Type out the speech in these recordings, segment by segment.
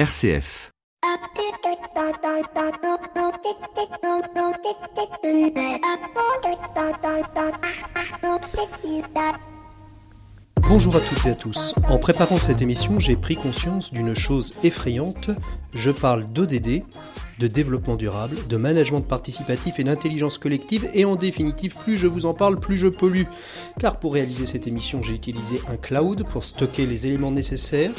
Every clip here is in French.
RCF. Bonjour à toutes et à tous. En préparant cette émission, j'ai pris conscience d'une chose effrayante. Je parle d'ODD, de développement durable, de management participatif et d'intelligence collective, et en définitive, plus je vous en parle, plus je pollue. Car pour réaliser cette émission, j'ai utilisé un cloud pour stocker les éléments nécessaires,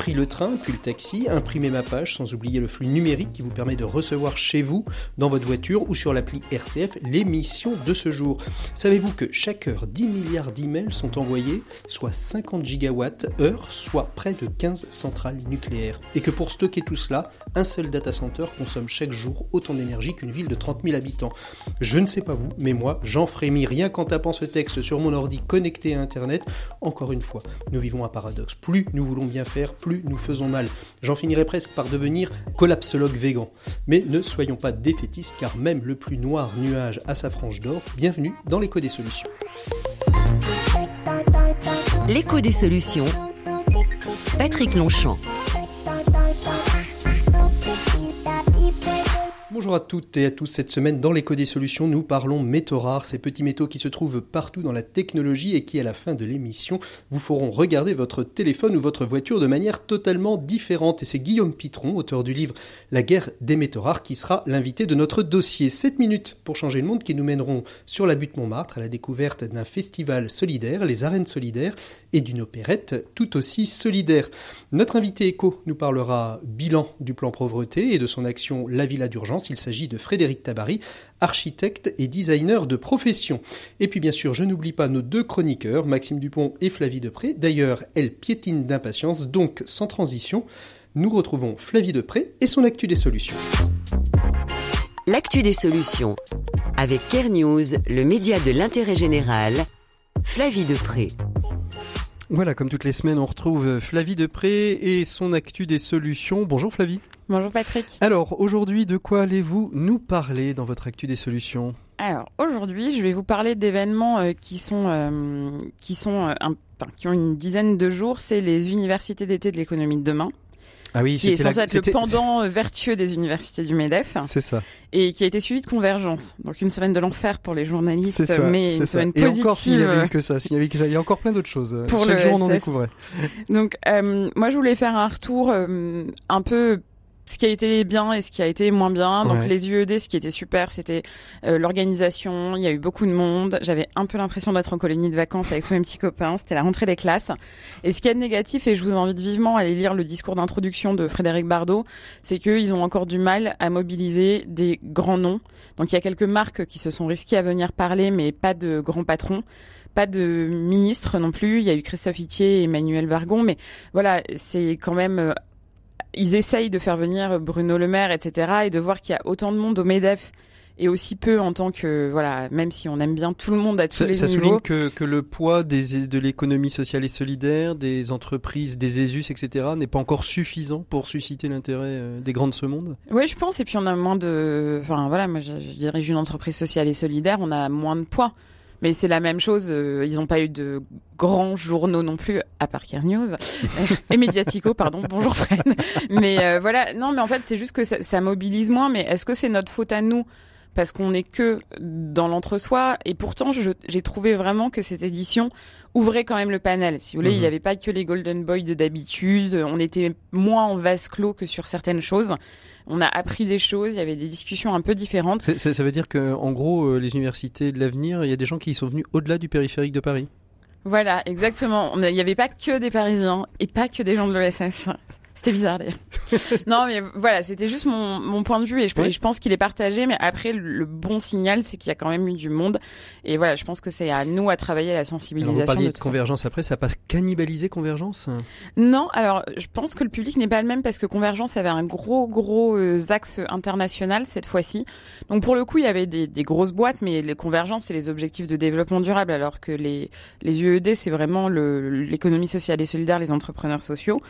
pris le train, puis le taxi, imprimé ma page, sans oublier le flux numérique qui vous permet de recevoir chez vous, dans votre voiture ou sur l'appli RCF, l'émission de ce jour. Savez-vous que chaque heure, 10 milliards d'emails sont envoyés, soit 50 gigawatts heure, soit près de 15 centrales nucléaires? Et que pour stocker tout cela, un seul data center consomme chaque jour autant d'énergie qu'une ville de 30 000 habitants. Je ne sais pas vous, mais moi, j'en frémis rien qu'en tapant ce texte sur mon ordi connecté à Internet. Encore une fois, nous vivons un paradoxe. Plus nous voulons bien faire, plus nous faisons mal. J'en finirai presque par devenir collapsologue végan. Mais ne soyons pas défaitistes car même le plus noir nuage a sa frange d'or. Bienvenue dans l'écho des solutions. L'écho des solutions. Patrick Longchamp. Bonjour à toutes et à tous. Cette semaine, dans l'écho des solutions, nous parlons métaux rares, ces petits métaux qui se trouvent partout dans la technologie et qui, à la fin de l'émission, vous feront regarder votre téléphone ou votre voiture de manière totalement différente. Et c'est Guillaume Pitron, auteur du livre La guerre des métaux rares, qui sera l'invité de notre dossier. 7 minutes pour changer le monde qui nous mèneront sur la butte Montmartre à la découverte d'un festival solidaire, les arènes solidaires, et d'une opérette tout aussi solidaire. Notre invité écho nous parlera bilan du plan pauvreté et de son action La Villa d'urgence il s'agit de Frédéric Tabary, architecte et designer de profession. Et puis bien sûr, je n'oublie pas nos deux chroniqueurs, Maxime Dupont et Flavie Depré. D'ailleurs, elle piétine d'impatience, donc sans transition, nous retrouvons Flavie Depré et son Actu des solutions. L'actu des solutions. Avec Care News, le média de l'intérêt général, Flavie Depré. Voilà, comme toutes les semaines, on retrouve Flavie Depré et son Actu des solutions. Bonjour Flavie. Bonjour Patrick. Alors aujourd'hui, de quoi allez-vous nous parler dans votre actu des solutions? Alors aujourd'hui, je vais vous parler d'événements euh, qui sont euh, qui sont euh, un, qui ont une dizaine de jours. C'est les universités d'été de l'économie de demain. Ah oui, qui est censé être le pendant vertueux des universités du Medef. C'est ça. Et qui a été suivi de Convergence. Donc une semaine de l'enfer pour les journalistes, ça, mais une semaine positive. Et encore s'il n'y avait eu que ça, s'il y avait que ça, il y a encore plein d'autres choses. Pour Chaque le jour on en découvrait. Donc euh, moi je voulais faire un retour euh, un peu ce qui a été bien et ce qui a été moins bien. Donc Ouais. les UED, ce qui était super, c'était euh, l'organisation. Il y a eu beaucoup de monde. J'avais un peu l'impression d'être en colonie de vacances avec tous mes petits copains. C'était la rentrée des classes. Et ce qui est négatif, et je vous invite vivement à aller lire le discours d'introduction de Frédéric Bardot, c'est qu'ils ont encore du mal à mobiliser des grands noms. Donc il y a quelques marques qui se sont risquées à venir parler, mais pas de grands patrons. Pas de ministre non plus. Il y a eu Christophe Itier et Emmanuel Vargon, mais voilà, c'est quand même euh, ils essayent de faire venir Bruno Le Maire, etc., et de voir qu'il y a autant de monde au Medef et aussi peu en tant que voilà, même si on aime bien tout le monde à tous Ça, les ça niveaux. souligne que, que le poids des, de l'économie sociale et solidaire, des entreprises, des ESUS, etc., n'est pas encore suffisant pour susciter l'intérêt euh, des grands de ce monde? Oui, je pense. Et puis on a moins de, enfin voilà, moi je, je dirige une entreprise sociale et solidaire, on a moins de poids. Mais c'est la même chose. euh, ils n'ont pas eu de grands journaux non plus, à part News et Mediatico, pardon. Bonjour Fred. Mais euh, voilà, non, mais en fait c'est juste que ça mobilise moins. Mais est-ce que c'est notre faute à nous parce qu'on n'est que dans l'entre-soi et pourtant j'ai trouvé vraiment que cette édition ouvrait quand même le panel. Si vous voulez, Mhm. il n'y avait pas que les Golden Boys de d'habitude. On était moins en vase clos que sur certaines choses. On a appris des choses. Il y avait des discussions un peu différentes. Ça, ça veut dire que, en gros, euh, les universités de l'avenir, il y a des gens qui y sont venus au-delà du périphérique de Paris. Voilà, exactement. Il n'y avait pas que des Parisiens et pas que des gens de l'ESS. C'était bizarre d'ailleurs. non, mais voilà, c'était juste mon, mon point de vue et je, Oui. je pense qu'il est partagé. Mais après, le bon signal, c'est qu'il y a quand même eu du monde. Et voilà, je pense que c'est à nous à travailler la Alors, sensibilisation. vous parliez de de ça. convergence après, ça n'a pas cannibalisé convergence Non, alors je pense que le public n'est pas le même parce que Convergence avait un gros gros euh, axe international cette fois-ci. Donc pour le coup, il y avait des, des grosses boîtes, mais les Convergences c'est les objectifs de développement durable, alors que les les UED c'est vraiment l'économie sociale et solidaire, les entrepreneurs sociaux.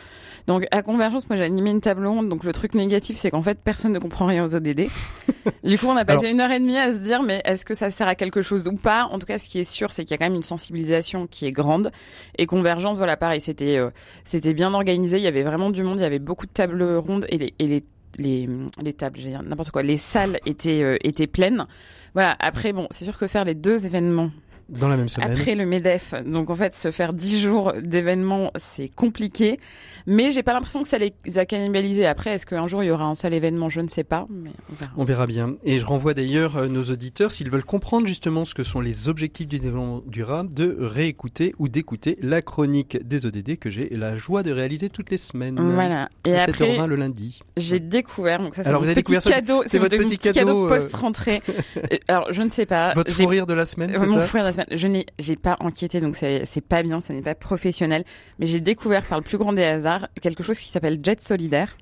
Donc à Convergence Convergence, moi j'ai animé une table ronde, donc le truc négatif c'est qu'en fait personne ne comprend rien aux ODD. du coup on a passé une heure et demie à se dire mais est-ce que ça sert à quelque chose ou pas? En tout cas ce qui est sûr c'est qu'il y a quand même une sensibilisation qui est grande et Convergence voilà pareil c'était euh, c'était bien organisé, il y avait vraiment du monde, il y avait beaucoup de tables rondes et les, et les les, les tables, j'ai n'importe quoi, les salles étaient euh, étaient pleines. Voilà. Après, bon, c'est sûr que faire les deux événements dans la même semaine. Après le Medef, donc en fait se faire dix jours d'événements, c'est compliqué. Mais j'ai pas l'impression que ça les a cannibalisés. Après, est-ce qu'un jour il y aura un seul événement? Je ne sais pas, mais on verra. On verra bien. Et je renvoie d'ailleurs euh, nos auditeurs, s'ils veulent comprendre justement ce que sont les objectifs du développement durable, de réécouter ou d'écouter la chronique des ODD que j'ai la joie de réaliser toutes les semaines. Voilà. Et à après, 7h20 le lundi. J'ai découvert, donc ça c'est Alors, vous avez découvert ça, cadeau, c'est votre petit cadeau, euh, post-rentrée. Euh, Alors je ne sais pas. Votre J'ai- fou rire de la semaine, mon ça? fou rire de la semaine. Je n'ai, pas enquêté, donc c'est c'est pas bien, ça n'est pas professionnel. Mais j'ai découvert par le plus grand des hasards quelque chose qui s'appelle Jet Solidaire.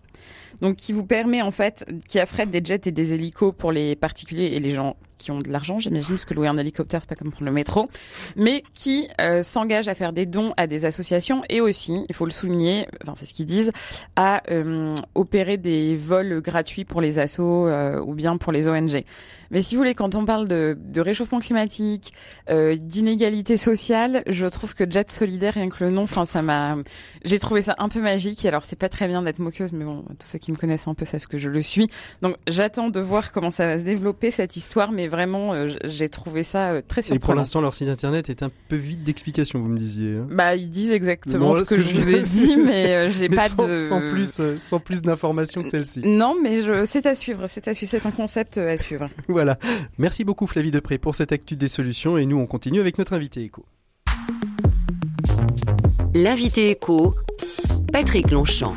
Donc qui vous permet en fait, qui affrète des jets et des hélicos pour les particuliers et les gens qui ont de l'argent, j'imagine, parce que louer un hélicoptère c'est pas comme prendre le métro, mais qui euh, s'engage à faire des dons à des associations et aussi, il faut le souligner, enfin c'est ce qu'ils disent, à euh, opérer des vols gratuits pour les assos euh, ou bien pour les ONG. Mais si vous voulez, quand on parle de, de réchauffement climatique, euh, d'inégalité sociale, je trouve que Jet Solidaire, rien que le nom, enfin ça m'a, j'ai trouvé ça un peu magique. Alors c'est pas très bien d'être moqueuse, mais bon, tous ceux qui me connaissent un peu savent que je le suis. Donc j'attends de voir comment ça va se développer cette histoire, mais vraiment euh, j'ai trouvé ça euh, très Et pour surprenant. l'instant, leur site internet est un peu vide d'explications, vous me disiez. hein. Bah ils disent exactement Bon, ce que, je vous ai dit, mais euh, j'ai pas sans, de sans plus, euh, sans plus d'informations que celle-ci. Non, mais je, c'est à suivre, c'est à suivre, c'est un concept euh, à suivre. Voilà. Merci beaucoup Flavie Depré pour cette actu des solutions et nous on continue avec notre invité éco. L'invité écho, Patrick Longchamp.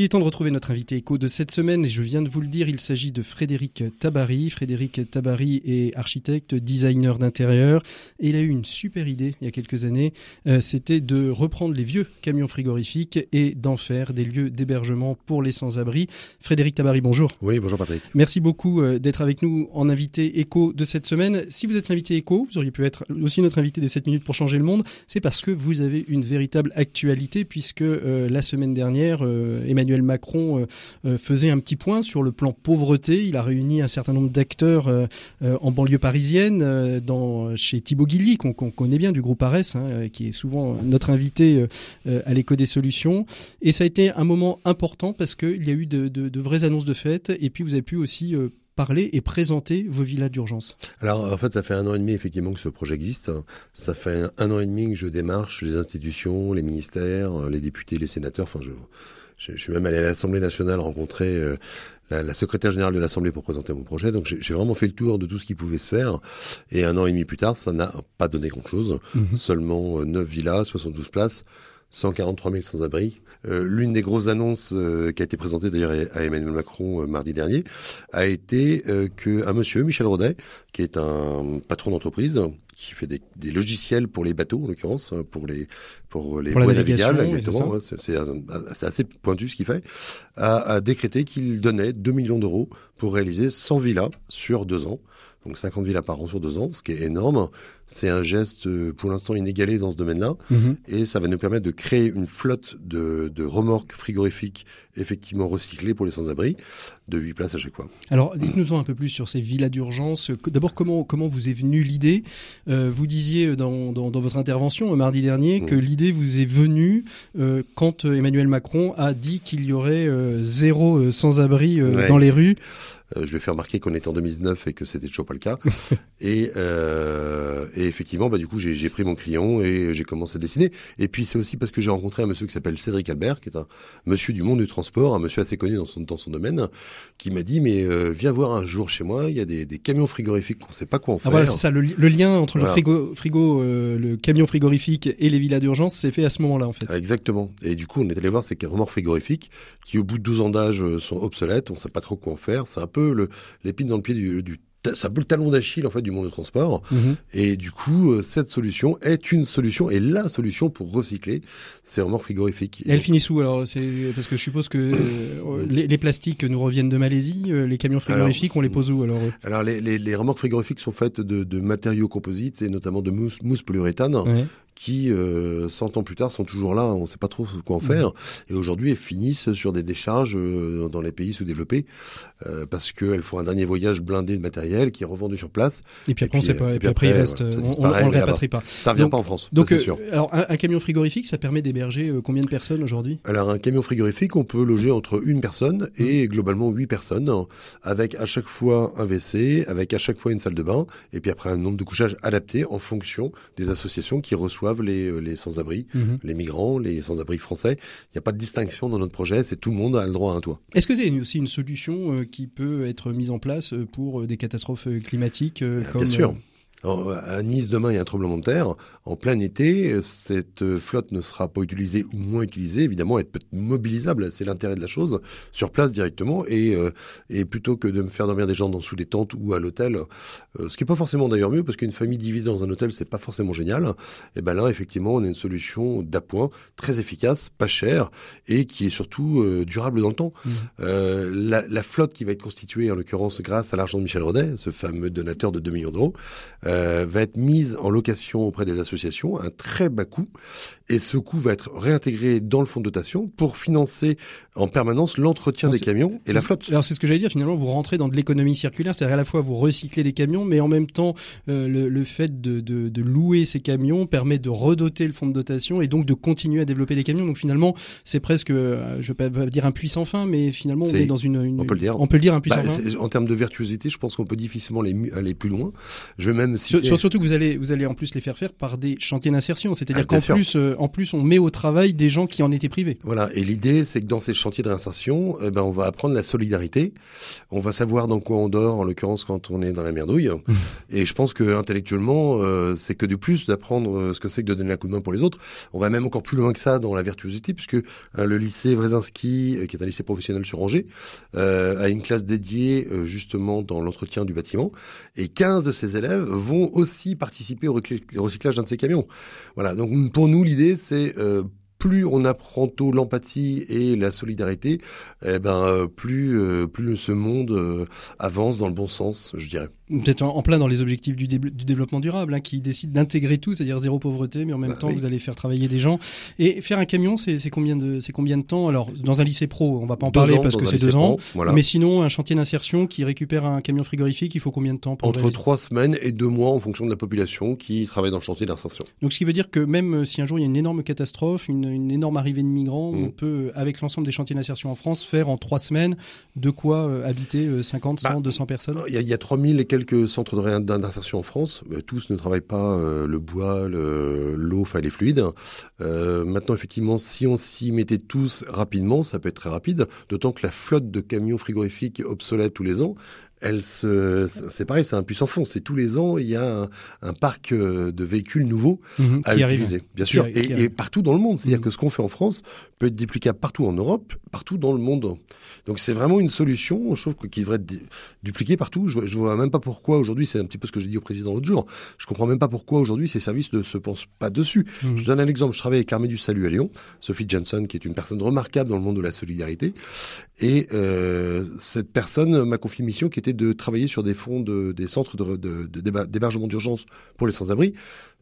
Il est temps de retrouver notre invité éco de cette semaine et je viens de vous le dire, il s'agit de Frédéric Tabary. Frédéric Tabary est architecte, designer d'intérieur et il a eu une super idée il y a quelques années, euh, c'était de reprendre les vieux camions frigorifiques et d'en faire des lieux d'hébergement pour les sans-abri. Frédéric Tabary, bonjour. Oui, bonjour Patrick. Merci beaucoup euh, d'être avec nous en invité éco de cette semaine. Si vous êtes l'invité éco, vous auriez pu être aussi notre invité des 7 minutes pour changer le monde. C'est parce que vous avez une véritable actualité puisque euh, la semaine dernière, euh, Emmanuel Macron euh, euh, faisait un petit point sur le plan pauvreté. Il a réuni un certain nombre d'acteurs euh, en banlieue parisienne, chez Thibaut Guilly, qu'on connaît bien du groupe Ares, hein, qui est souvent notre invité à l'écho des solutions. Et ça a été un moment important parce qu'il y a eu de, vraies annonces de fête et puis vous avez pu aussi parler et présenter vos villas d'urgence. Alors, en fait, ça fait un an et demi, effectivement, que ce projet existe. Ça fait un, un an et demi que je démarche les institutions, les ministères, les députés, les sénateurs. Enfin, je, je, je suis même allé à l'Assemblée nationale rencontrer euh, la, la secrétaire générale de l'Assemblée pour présenter mon projet. Donc, j'ai vraiment fait le tour de tout ce qui pouvait se faire. Et un an et demi plus tard, ça n'a pas donné grand-chose. Seulement euh, 9 villas, 72 places. 143 000 sans-abri. Euh, L'une des grosses annonces euh, qui a été présentée d'ailleurs à Emmanuel Macron euh, mardi dernier a été euh, que un monsieur, Michel Rodet, qui est un patron d'entreprise, qui fait des, des logiciels pour les bateaux, en l'occurrence, hein, pour les pour les Pour la voies exactement. ouais, un- c'est assez pointu ce qu'il fait. A, a décrété qu'il donnait 2 millions d'euros pour réaliser 100 villas sur deux ans. Donc 50 villas par an sur deux ans, ce qui est énorme. C'est un geste euh, pour l'instant inégalé dans ce domaine-là et ça va nous permettre de créer une flotte de, de remorques frigorifiques effectivement recyclées pour les sans-abri, de 8 places à chaque fois. Alors, dites-nous-en un peu plus sur ces villas d'urgence. D'abord, comment comment vous est venue l'idée? Euh, Vous disiez dans, dans, dans votre intervention euh, mardi dernier Mm. que l'idée vous est venue euh, quand euh, Emmanuel Macron a dit qu'il y aurait euh, zéro euh, sans-abri euh, Ouais. dans les rues. Euh, je lui ai fait remarquer qu'on était en 2019 et que c'était toujours pas le cas. et, euh, et effectivement, bah, du coup, j'ai pris mon crayon et j'ai commencé à dessiner. Et puis, c'est aussi parce que j'ai rencontré un monsieur qui s'appelle Cédric Albert, qui est un monsieur du monde du transport, un monsieur assez connu dans son, dans son domaine, qui m'a dit, mais euh, viens voir un jour chez moi, il y a des, des camions frigorifiques qu'on sait pas quoi en Ah faire. voilà, c'est ça. Le, li- le lien entre le frigo, frigo euh, le camion frigorifique et les villas d'urgence s'est fait à ce moment-là, en fait. Exactement. Et du coup, on est allé voir ces remorques frigorifiques qui, au bout de 12 ans d'âge, euh, sont obsolètes. On ne sait pas trop quoi en faire. C'est un peu l'épine dans le pied du, du c'est un peu le talon d'Achille en fait du monde du transport. Mhm. Et du coup, euh, cette solution est une solution et la solution pour recycler ces remorques frigorifiques. Et elles finissent où alors C'est parce que je suppose que euh, les, les plastiques nous reviennent de Malaisie. euh, les camions frigorifiques, on les pose où alors Alors, les, les, les remorques frigorifiques sont faites de, de matériaux composites et notamment de mousse, mousse polyuréthane Ouais. Qui, 100 ans plus tard, sont toujours là, on ne sait pas trop quoi en faire, et aujourd'hui, elles finissent sur des décharges dans les pays sous-développés, parce qu'elles font un dernier voyage blindé de matériel qui est revendu sur place. Et puis après, on sait pas, et puis, après, il reste, on, ne le répatrie pas. Ça revient pas en France, donc, c'est sûr. Alors, un, camion frigorifique, ça permet d'héberger combien de personnes aujourd'hui? Alors, un camion frigorifique, on peut loger entre une personne et globalement huit personnes, avec à chaque fois un WC, avec à chaque fois une salle de bain, et puis après un nombre de couchages adapté en fonction des associations qui reçoivent les, les sans-abri, mhm. les migrants, les sans-abri français. Il n'y a pas de distinction dans notre projet, c'est tout le monde a le droit à un toit. Est-ce que c'est aussi une solution euh, qui peut être mise en place euh, pour euh, des catastrophes climatiques comme, Bien sûr. À Nice, demain, il y a un tremblement de terre. En plein été, cette flotte ne sera pas utilisée ou moins utilisée. Évidemment, elle peut être mobilisable. C'est l'intérêt de la chose sur place directement. Et, euh, et plutôt que de me faire dormir des gens dans, sous des tentes ou à l'hôtel, euh, ce qui est pas forcément d'ailleurs mieux, parce qu'une famille divisée dans un hôtel, c'est pas forcément génial. Et ben là, effectivement, on a une solution d'appoint très efficace, pas chère et qui est surtout euh, durable dans le temps. Mmh. La, la, flotte qui va être constituée, en l'occurrence, grâce à l'argent de Michel Rodet, ce fameux donateur de 2 millions d'euros, va être mise en location auprès des associations à un très bas coût. Et ce coût va être réintégré dans le fonds de dotation pour financer en permanence l'entretien des camions et la flotte. Alors c'est ce que j'allais dire, finalement, vous rentrez dans de l'économie circulaire, c'est-à-dire à la fois vous recyclez les camions, mais en même temps, euh, le, le, fait de, de, de, louer ces camions permet de redoter le fonds de dotation et donc de continuer à développer les camions. Donc finalement, c'est presque, euh, je vais pas dire un puissant fin, mais finalement on est, dans une, une, On peut le dire. On peut le dire un puissant bah, fin. En termes de virtuosité, je pense qu'on peut difficilement aller, aller plus loin. Je même Surtout que vous allez, vous allez en plus les faire faire par des chantiers d'insertion, c'est-à-dire ah, qu'en plus, euh, en plus, on met au travail des gens qui en étaient privés. Voilà. Et l'idée, c'est que dans ces chantiers de réinsertion, eh ben, on va apprendre la solidarité. On va savoir dans quoi on dort, en l'occurrence quand on est dans la merdouille. et je pense que intellectuellement, euh, c'est que du plus d'apprendre euh, ce que c'est que de donner un coup de main pour les autres. On va même encore plus loin que ça dans la virtuosité, puisque le lycée Wrezinski, qui est un lycée professionnel sur Angers, a une classe dédiée justement dans l'entretien du bâtiment. Et 15 de ses élèves vont aussi participer au recyclage d'un ces camions. Voilà, donc pour nous, l'idée, c'est euh, plus on apprend tôt l'empathie et la solidarité, eh ben euh, plus euh, plus ce monde avance dans le bon sens, je dirais peut-être en, plein dans les objectifs du, du développement durable, hein, qui décident d'intégrer tout, c'est-à-dire zéro pauvreté, mais en même bah temps vous allez faire travailler des gens. Et faire un camion, c'est combien de c'est combien de temps? Alors dans un lycée pro, on va pas en parler parce que c'est deux ans. Mais sinon, un chantier d'insertion qui récupère un camion frigorifique, il faut combien de temps pour Entre trois semaines et deux mois en fonction de la population qui travaille dans le chantier d'insertion. Donc ce qui veut dire que même euh, si un jour il y a une énorme catastrophe, une, une énorme arrivée de migrants, mmh. on peut avec l'ensemble des chantiers d'insertion en France faire en trois semaines de quoi euh, habiter 50, 100, 200 personnes? Il y a, y a 3000 et quelques centres de d'insertion en France. tous ne travaillent pas euh, le bois, l'eau, enfin les fluides. Euh, maintenant, effectivement, si on s'y mettait tous rapidement, ça peut être très rapide. D'autant que la flotte de camions frigorifiques obsolètes tous les ans, elle se, c'est pareil, c'est un puissant fond. C'est tous les ans, il y a un, parc euh, de véhicules nouveaux mhm, à utiliser, bien sûr, et, partout dans le monde. C'est-à-dire mhm. que ce qu'on fait en France peut être duplicable partout en Europe, partout dans le monde. Donc c'est vraiment une solution, je trouve, qui devrait être dupliquée partout. Je, je vois même pas pourquoi aujourd'hui, c'est un petit peu ce que j'ai dit au président l'autre jour. Je comprends même pas pourquoi aujourd'hui ces services ne se pensent pas dessus. Mhm. Je donne un exemple. Je travaille avec l'armée du salut à Lyon, Sophie Johnson, qui est une personne remarquable dans le monde de la solidarité, et euh, cette personne m'a confié une mission qui était de travailler sur des fonds de, des centres de, de, d'hébergement d'urgence pour les sans-abri,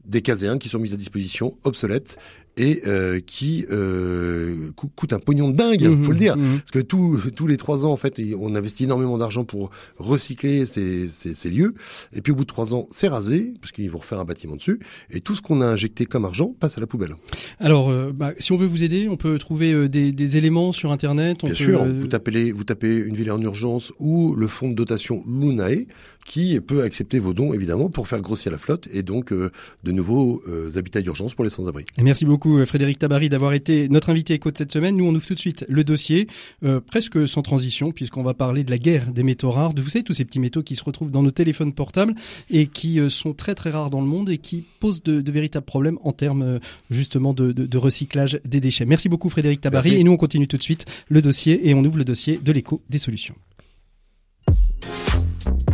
des caséens qui sont mis à disposition, obsolètes, et euh, qui euh, coûte un pognon de dingue, mmh, faut le dire, mmh. parce que tous les trois ans en fait, on investit énormément d'argent pour recycler ces, ces, ces, lieux, et puis au bout de trois ans, c'est rasé parce qu'ils vont refaire un bâtiment dessus, et tout ce qu'on a injecté comme argent passe à la poubelle. Alors, euh, bah, si on veut vous aider, on peut trouver euh, des, des éléments sur internet. Bien sûr, vous tapez vous tapez une ville en urgence ou le fonds de dotation Lunae qui peut accepter vos dons évidemment pour faire grossir la flotte et donc de nouveaux habitats d'urgence pour les sans-abri. Merci beaucoup euh, Frédéric Tabary d'avoir été notre invité éco de cette semaine. Nous on ouvre tout de suite le dossier, euh, presque sans transition puisqu'on va parler de la guerre des métaux rares, de vous savez tous ces petits métaux qui se retrouvent dans nos téléphones portables et qui euh, sont très très rares dans le monde et qui posent de, véritables problèmes en termes justement de, recyclage des déchets. Merci beaucoup Frédéric Tabary et nous on continue tout de suite le dossier et on ouvre le dossier de l'écho des solutions.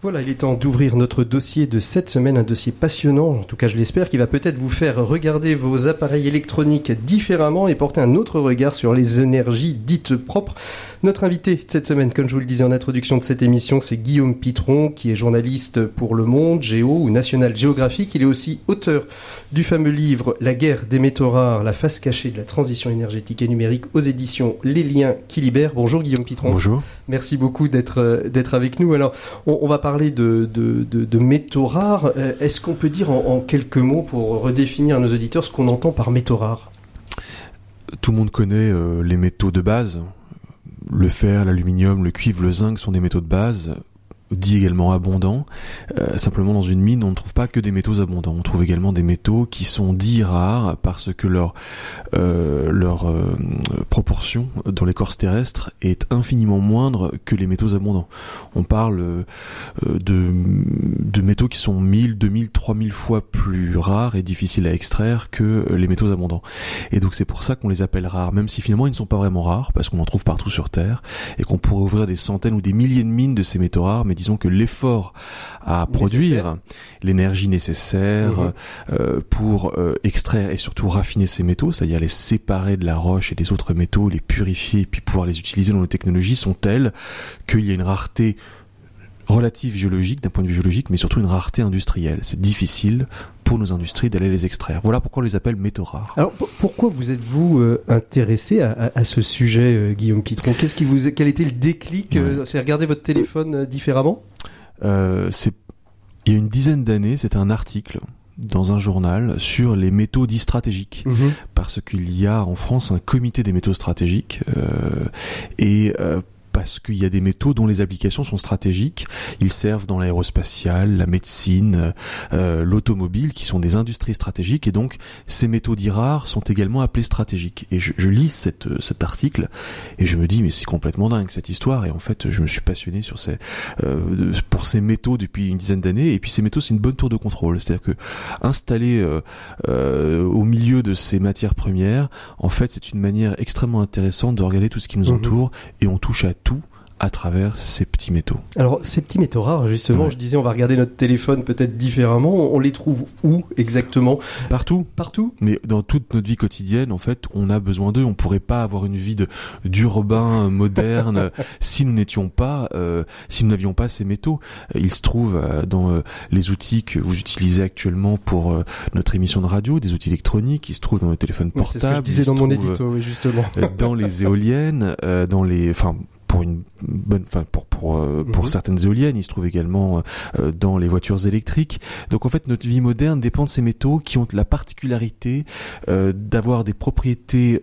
Voilà, il est temps d'ouvrir notre dossier de cette semaine, un dossier passionnant, en tout cas je l'espère, qui va peut-être vous faire regarder vos appareils électroniques différemment et porter un autre regard sur les énergies dites propres. Notre invité cette semaine, comme je vous le disais en introduction de cette émission, c'est Guillaume Pitron, qui est journaliste pour Le Monde, Géo ou National Geographic. Il est aussi auteur du fameux livre La guerre des métaux rares, la face cachée de la transition énergétique et numérique aux éditions Les Liens qui libèrent. Bonjour Guillaume Pitron. Bonjour. Merci beaucoup d'être euh, d'être avec nous. Alors, on, on va parler de, de, de, de métaux rares. Euh, Est-ce qu'on peut dire en, en, quelques mots pour redéfinir à nos auditeurs ce qu'on entend par métaux rares Tout le monde connaît euh, les métaux de base le fer, l'aluminium, le cuivre, le zinc sont des métaux de base dit également abondants. Euh, simplement, dans une mine, on ne trouve pas que des métaux abondants. On trouve également des métaux qui sont dits rares parce que leur euh, leur euh, proportion dans l'écorce terrestre est infiniment moindre que les métaux abondants. On parle euh, de, de métaux qui sont 1000, 2000, 3000 fois plus rares et difficiles à extraire que les métaux abondants. Et donc c'est pour ça qu'on les appelle rares, même si finalement ils ne sont pas vraiment rares parce qu'on en trouve partout sur Terre et qu'on pourrait ouvrir des centaines ou des milliers de mines de ces métaux rares, mais disons que l'effort à produire l'énergie nécessaire mmh. euh, pour euh, extraire et surtout raffiner ces métaux, c'est-à-dire les séparer de la roche et des autres métaux, les purifier et puis pouvoir les utiliser dans nos technologies sont telles qu'il y a une rareté relative géologique, d'un point de vue géologique, mais surtout une rareté industrielle. C'est difficile pour nos industries d'aller les extraire. Voilà pourquoi on les appelle métaux rares. Alors pourquoi vous êtes-vous euh, intéressé à, à, à, ce sujet, euh, Guillaume Pitron Qu'est-ce qui vous, quel était le déclic euh, C'est regarder votre téléphone euh, différemment? C'est il y a une dizaine d'années, c'était un article dans un journal sur les métaux dits stratégiques Mmh. mmh. parce qu'il y a en France un comité des métaux stratégiques et parce qu'il y a des métaux dont les applications sont stratégiques. Ils servent dans l'aérospatiale, la médecine, euh, l'automobile, qui sont des industries stratégiques. Et donc, ces métaux dits rares sont également appelés stratégiques. Et je, je lis cette, cet article et je me dis, mais c'est complètement dingue cette histoire. Et en fait, je me suis passionné sur ces, euh, pour ces métaux depuis une dizaine d'années. Et puis, ces métaux, c'est une bonne tour de contrôle. C'est-à-dire que installés euh, au milieu de ces matières premières, en fait, c'est une manière extrêmement intéressante de regarder tout ce qui nous entoure mmh. et on touche à tout à travers ces petits métaux. Alors ces petits métaux rares, justement, ouais. je disais, on va regarder notre téléphone peut-être différemment. On les trouve où exactement? Partout. Partout. Mais dans toute notre vie quotidienne, en fait, on a besoin d'eux. On pourrait pas avoir une vie d'urbain moderne si nous n'étions pas, euh, si nous n'avions pas ces métaux. Ils se trouvent euh, dans euh, les outils que vous utilisez actuellement pour euh, notre émission de radio, des outils électroniques. Ils se trouvent dans les téléphones portables. C'est ce que je disais dans mon édito, oui, justement. dans les éoliennes, dans les, enfin pour une bonne enfin pour pour euh, pour mmh. certaines éoliennes il se trouve également euh, dans les voitures électriques. Donc en fait notre vie moderne dépend de ces métaux qui ont la particularité euh, d'avoir des propriétés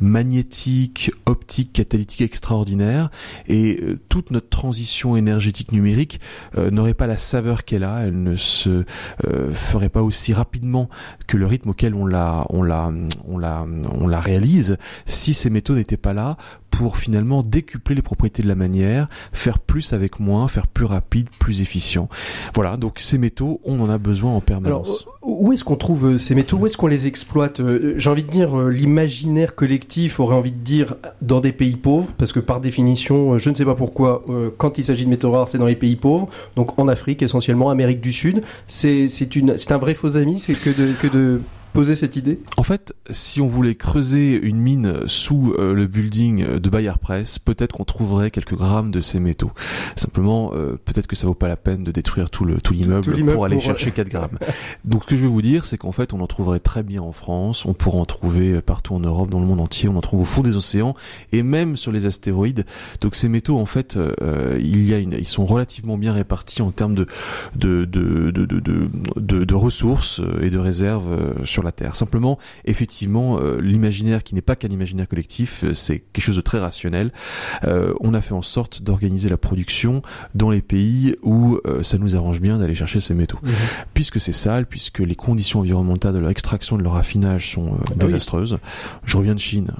magnétiques optiques catalytiques extraordinaires. Et euh, toute notre transition énergétique numérique euh, n'aurait pas la saveur qu'elle a. Elle ne se euh, ferait pas aussi rapidement que le rythme auquel on la on la on la on la réalise si ces métaux n'étaient pas là pour finalement décupler les propriétés de la manière, faire plus avec moins, faire plus rapide, plus efficient. Voilà, donc ces métaux, on en a besoin en permanence. Alors, où est-ce qu'on trouve ces métaux? Où est-ce qu'on les exploite? J'ai envie de dire, l'imaginaire collectif aurait envie de dire dans des pays pauvres, parce que par définition, je ne sais pas pourquoi, quand il s'agit de métaux rares, c'est dans les pays pauvres, donc en Afrique essentiellement, Amérique du Sud. C'est un vrai faux ami, c'est que de, que de poser cette idée? En fait, si on voulait creuser une mine sous euh, le building de Bayer Press, peut-être qu'on trouverait quelques grammes de ces métaux. Simplement, euh, peut-être que ça vaut pas la peine de détruire tout le tout l'immeuble pour aller pour... chercher 4 grammes. Donc, ce que je veux vous dire, c'est qu'en fait, on en trouverait très bien en France. On pourra en trouver partout en Europe, dans le monde entier. On en trouve au fond des océans et même sur les astéroïdes. Donc, ces métaux, en fait, euh, il y a une, ils sont relativement bien répartis en termes de de de de de, de, de, de ressources et de réserves sur la Terre. Simplement, effectivement, euh, l'imaginaire qui n'est pas qu'un imaginaire collectif, euh, c'est quelque chose de très rationnel. Euh, on a fait en sorte d'organiser la production dans les pays où ça nous arrange bien d'aller chercher ces métaux. Mmh. Puisque c'est sale, puisque les conditions environnementales de leur extraction de leur raffinage sont ah désastreuses. Oui. Je reviens de Chine,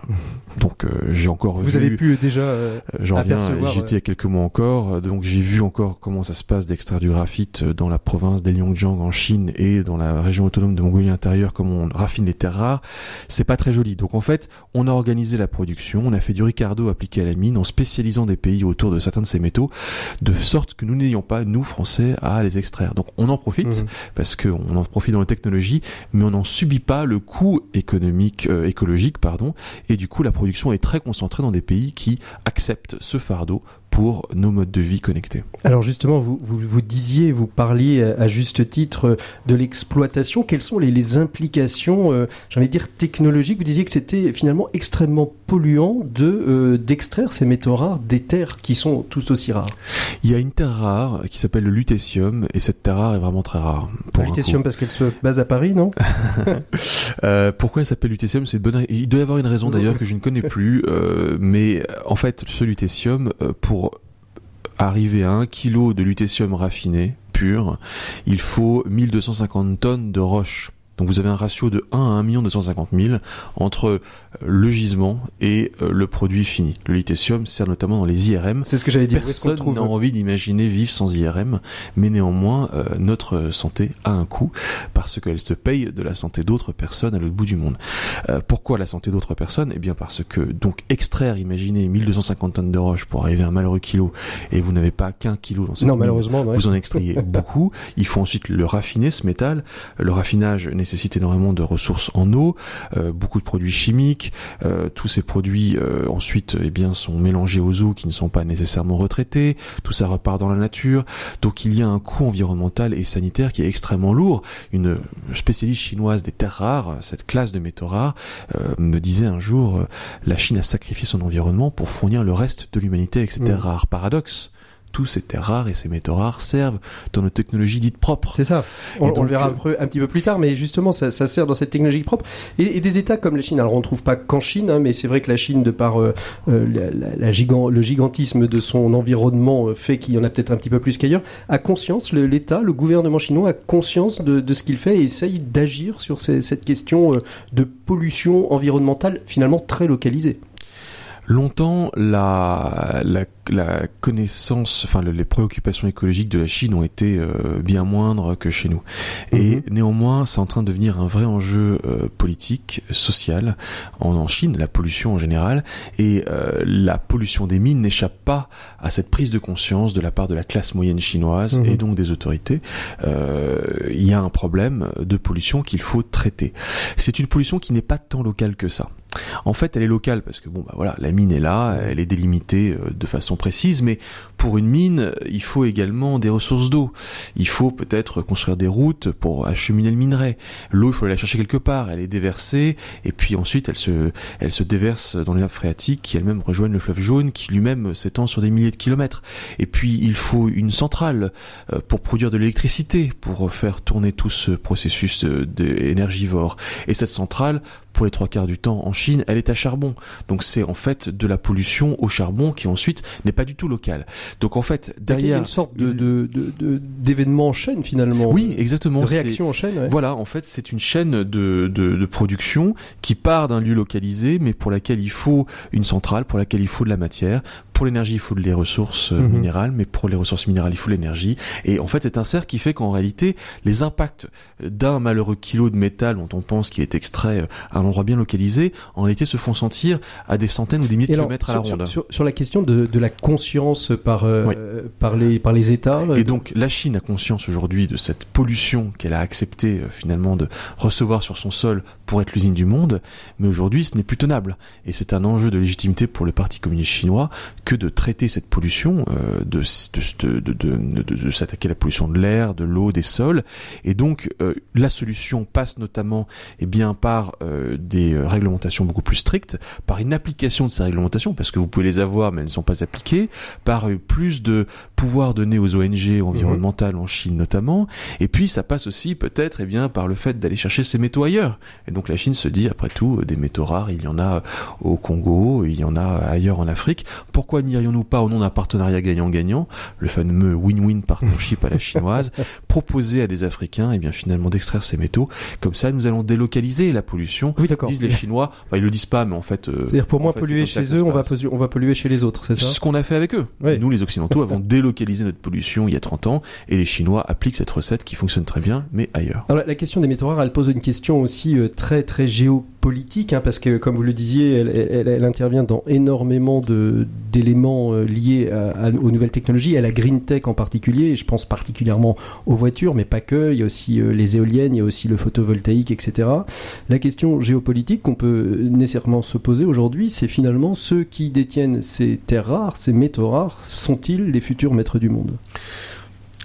donc j'ai encore Vous vu... avez pu déjà J'en reviens, j'étais il y a quelques mois encore, donc j'ai vu encore comment ça se passe d'extraire du graphite dans la province d'Heilongjiang en Chine et dans la région autonome de Mongolie intérieure, comment on raffine les terres rares, c'est pas très joli. Donc en fait, on a organisé la production, on a fait du Ricardo appliqué à la mine en spécialisant des pays autour de certains de ces métaux, de sorte que nous n'ayons pas, nous Français, à les extraire. Donc on en profite, mmh. parce qu'on en profite dans la technologie, mais on n'en subit pas le coût économique, euh, écologique, pardon, et du coup la production est très concentrée dans des pays qui acceptent ce fardeau pour nos modes de vie connectés. Alors justement, vous, vous, disiez, vous parliez à juste titre de l'exploitation. Quelles sont les, implications, euh, de dire technologiques? Vous disiez que c'était finalement extrêmement polluant de euh, d'extraire ces métaux rares des terres qui sont tout aussi rares. Il y a une terre rare qui s'appelle le lutécium et cette terre rare est vraiment très rare. le lutécium parce qu'elle se base à Paris, non? Euh, Pourquoi elle s'appelle lutécium C'est bonne. Il doit y avoir une raison d'ailleurs que je ne connais plus, euh, mais en fait, ce lutécium pour arriver à un kilo de lutécium raffiné pur, il faut 1250 tonnes de roche donc vous avez un ratio de 1 à 1 million 250 000 entre euh, le gisement et euh, le produit fini. Le lithium sert notamment dans les IRM. C'est ce que j'allais dire. Personne n'a envie d'imaginer vivre sans IRM, mais néanmoins euh, notre santé a un coût parce qu'elle se paye de la santé d'autres personnes à l'autre bout du monde. pourquoi la santé d'autres personnes? Eh bien parce que donc extraire, imaginez 1250 tonnes de roche pour arriver à un malheureux kilo et vous n'avez pas qu'un kilo dans cette Non, malheureusement, vous en extrayez beaucoup. Il faut ensuite le raffiner ce métal. Le raffinage nécessite énormément de ressources en eau, euh, beaucoup de produits chimiques. Euh, tous ces produits euh, ensuite eh bien sont mélangés aux eaux qui ne sont pas nécessairement retraités. Tout ça repart dans la nature. Donc il y a un coût environnemental et sanitaire qui est extrêmement lourd. Une spécialiste chinoise des terres rares, cette classe de métaux rares, me disait un jour la Chine a sacrifié son environnement pour fournir le reste de l'humanité avec ces terres mmh. rares. Paradoxe tous ces terres rares et ces métaux rares servent dans nos technologies dites propres. C'est ça. On, le verra un, peu, un, petit peu plus tard, mais justement, ça, sert dans cette technologie propre. Et, des États comme la Chine, alors on ne trouve pas qu'en Chine, hein, mais c'est vrai que la Chine, de par euh, euh, la, le gigantisme de son environnement, euh, fait qu'il y en a peut-être un petit peu plus qu'ailleurs, a conscience, l'État, le, gouvernement chinois a conscience de, ce qu'il fait et essaye d'agir sur cette question de pollution environnementale finalement très localisée. Longtemps, la, la, la connaissance, enfin les préoccupations écologiques de la Chine ont été euh, bien moindres que chez nous. Et mhm. néanmoins, c'est en train de devenir un vrai enjeu euh, politique, social en, en, Chine, la pollution en général. Et euh, la pollution des mines n'échappe pas à cette prise de conscience de la part de la classe moyenne chinoise et mhm. donc des autorités. Il y a un problème de pollution qu'il faut traiter. C'est une pollution qui n'est pas tant locale que ça. En fait, elle est locale parce que bon, bah voilà, la mine est là, elle est délimitée euh, de façon précise, mais pour une mine, il faut également des ressources d'eau. Il faut peut-être construire des routes pour acheminer le minerai. L'eau, il faut la chercher quelque part, elle est déversée, et puis ensuite elle se, elle se déverse dans les nappes phréatiques qui elles-mêmes rejoignent le fleuve jaune, qui lui-même s'étend sur des milliers de kilomètres. Et puis il faut une centrale euh, pour produire de l'électricité, pour faire tourner tout ce processus d'énergivore. Et cette centrale, pour les trois quarts du temps en Chine, elle est à charbon. Donc c'est en fait de la pollution au charbon qui ensuite n'est pas du tout locale. Donc en fait derrière il y a une sorte de d'événement en chaîne finalement. Oui, exactement. De réaction en chaîne. Voilà, en fait c'est une chaîne de, de, production qui part d'un lieu localisé, mais pour laquelle il faut une centrale, pour laquelle il faut de la matière, pour l'énergie, il faut les ressources euh, mhm. minérales, mais pour les ressources minérales, il faut l'énergie. Et en fait, c'est un cercle qui fait qu'en réalité, les impacts d'un malheureux kilo de métal dont on pense qu'il est extrait euh, à un endroit bien localisé, en réalité, se font sentir à des centaines ou des milliers de kilomètres à la ronde. Sur, la question de, la conscience par, euh, par, les, par les États. Et donc, la Chine a conscience aujourd'hui de cette pollution qu'elle a accepté finalement de recevoir sur son sol pour être l'usine du monde, mais aujourd'hui, ce n'est plus tenable. Et c'est un enjeu de légitimité pour le Parti communiste chinois que de traiter cette pollution, euh, de, s'attaquer à la pollution de l'air, de l'eau, des sols. Et donc euh, la solution passe notamment eh bien, par euh, des réglementations beaucoup plus strictes, par une application de ces réglementations, parce que vous pouvez les avoir mais elles ne sont pas appliquées, par plus de pouvoir donné aux ONG environnementales en Chine notamment, et puis ça passe aussi peut-être eh bien par le fait d'aller chercher ces métaux ailleurs. Et donc la Chine se dit après tout des métaux rares, il y en a au Congo, il y en a ailleurs en Afrique. Pourquoi pourquoi n'irions-nous pas au nom d'un partenariat gagnant-gagnant, le fameux win-win partnership à la chinoise, proposer à des Africains, et eh bien finalement d'extraire ces métaux? Comme ça, nous allons délocaliser la pollution. Oui, d'accord. Disent les Chinois. Enfin, ils le disent pas, mais en fait. Euh, C'est-à-dire pour moins polluer chez eux, on va, on va polluer chez les autres, c'est ça? Ce qu'on a fait avec eux. Nous, les Occidentaux, avons délocalisé notre pollution il y a 30 ans, et les Chinois appliquent cette recette qui fonctionne très bien, mais ailleurs. Alors, la question des métaux rares, elle pose une question aussi euh, très très géopolitique, hein, parce que comme vous le disiez, elle, elle, intervient dans énormément de d'éléments euh, liés aux nouvelles technologies, à la green tech en particulier. Je pense particulièrement aux voitures, mais pas que. Il y a aussi euh, les éoliennes, il y a aussi le photovoltaïque, etc. La question géopolitique qu'on peut nécessairement se poser aujourd'hui, c'est finalement ceux qui détiennent ces terres rares, ces métaux rares, sont-ils les futurs maîtres du monde?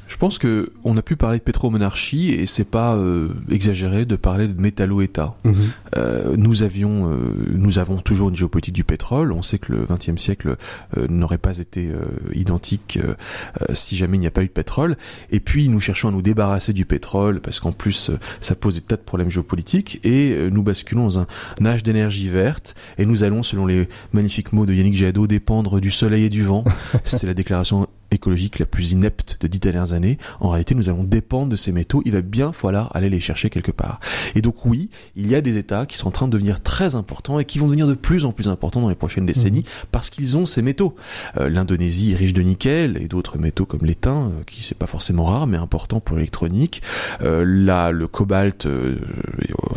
Je pense que on a pu parler de pétromonarchie et c'est pas euh, exagéré de parler de métallo-État. Mhm. Euh, nous avions, euh, nous avons toujours une géopolitique du pétrole. On sait que le XXe siècle n'aurait pas été identique si jamais il n'y a pas eu de pétrole. Et puis nous cherchons à nous débarrasser du pétrole parce qu'en plus ça pose des tas de problèmes géopolitiques et nous basculons dans un, âge d'énergie verte et nous allons, selon les magnifiques mots de Yannick Jadot, dépendre du soleil et du vent. c'est la déclaration écologique la plus inepte de dix dernières années, en réalité nous allons dépendre de ces métaux, il va bien falloir aller les chercher quelque part. Et donc oui, il y a des États qui sont en train de devenir très importants et qui vont devenir de plus en plus importants dans les prochaines décennies mmh. parce qu'ils ont ces métaux. Euh, L'Indonésie est riche de nickel et d'autres métaux comme l'étain, euh, qui c'est pas forcément rare mais important pour l'électronique. Euh, là, le cobalt euh,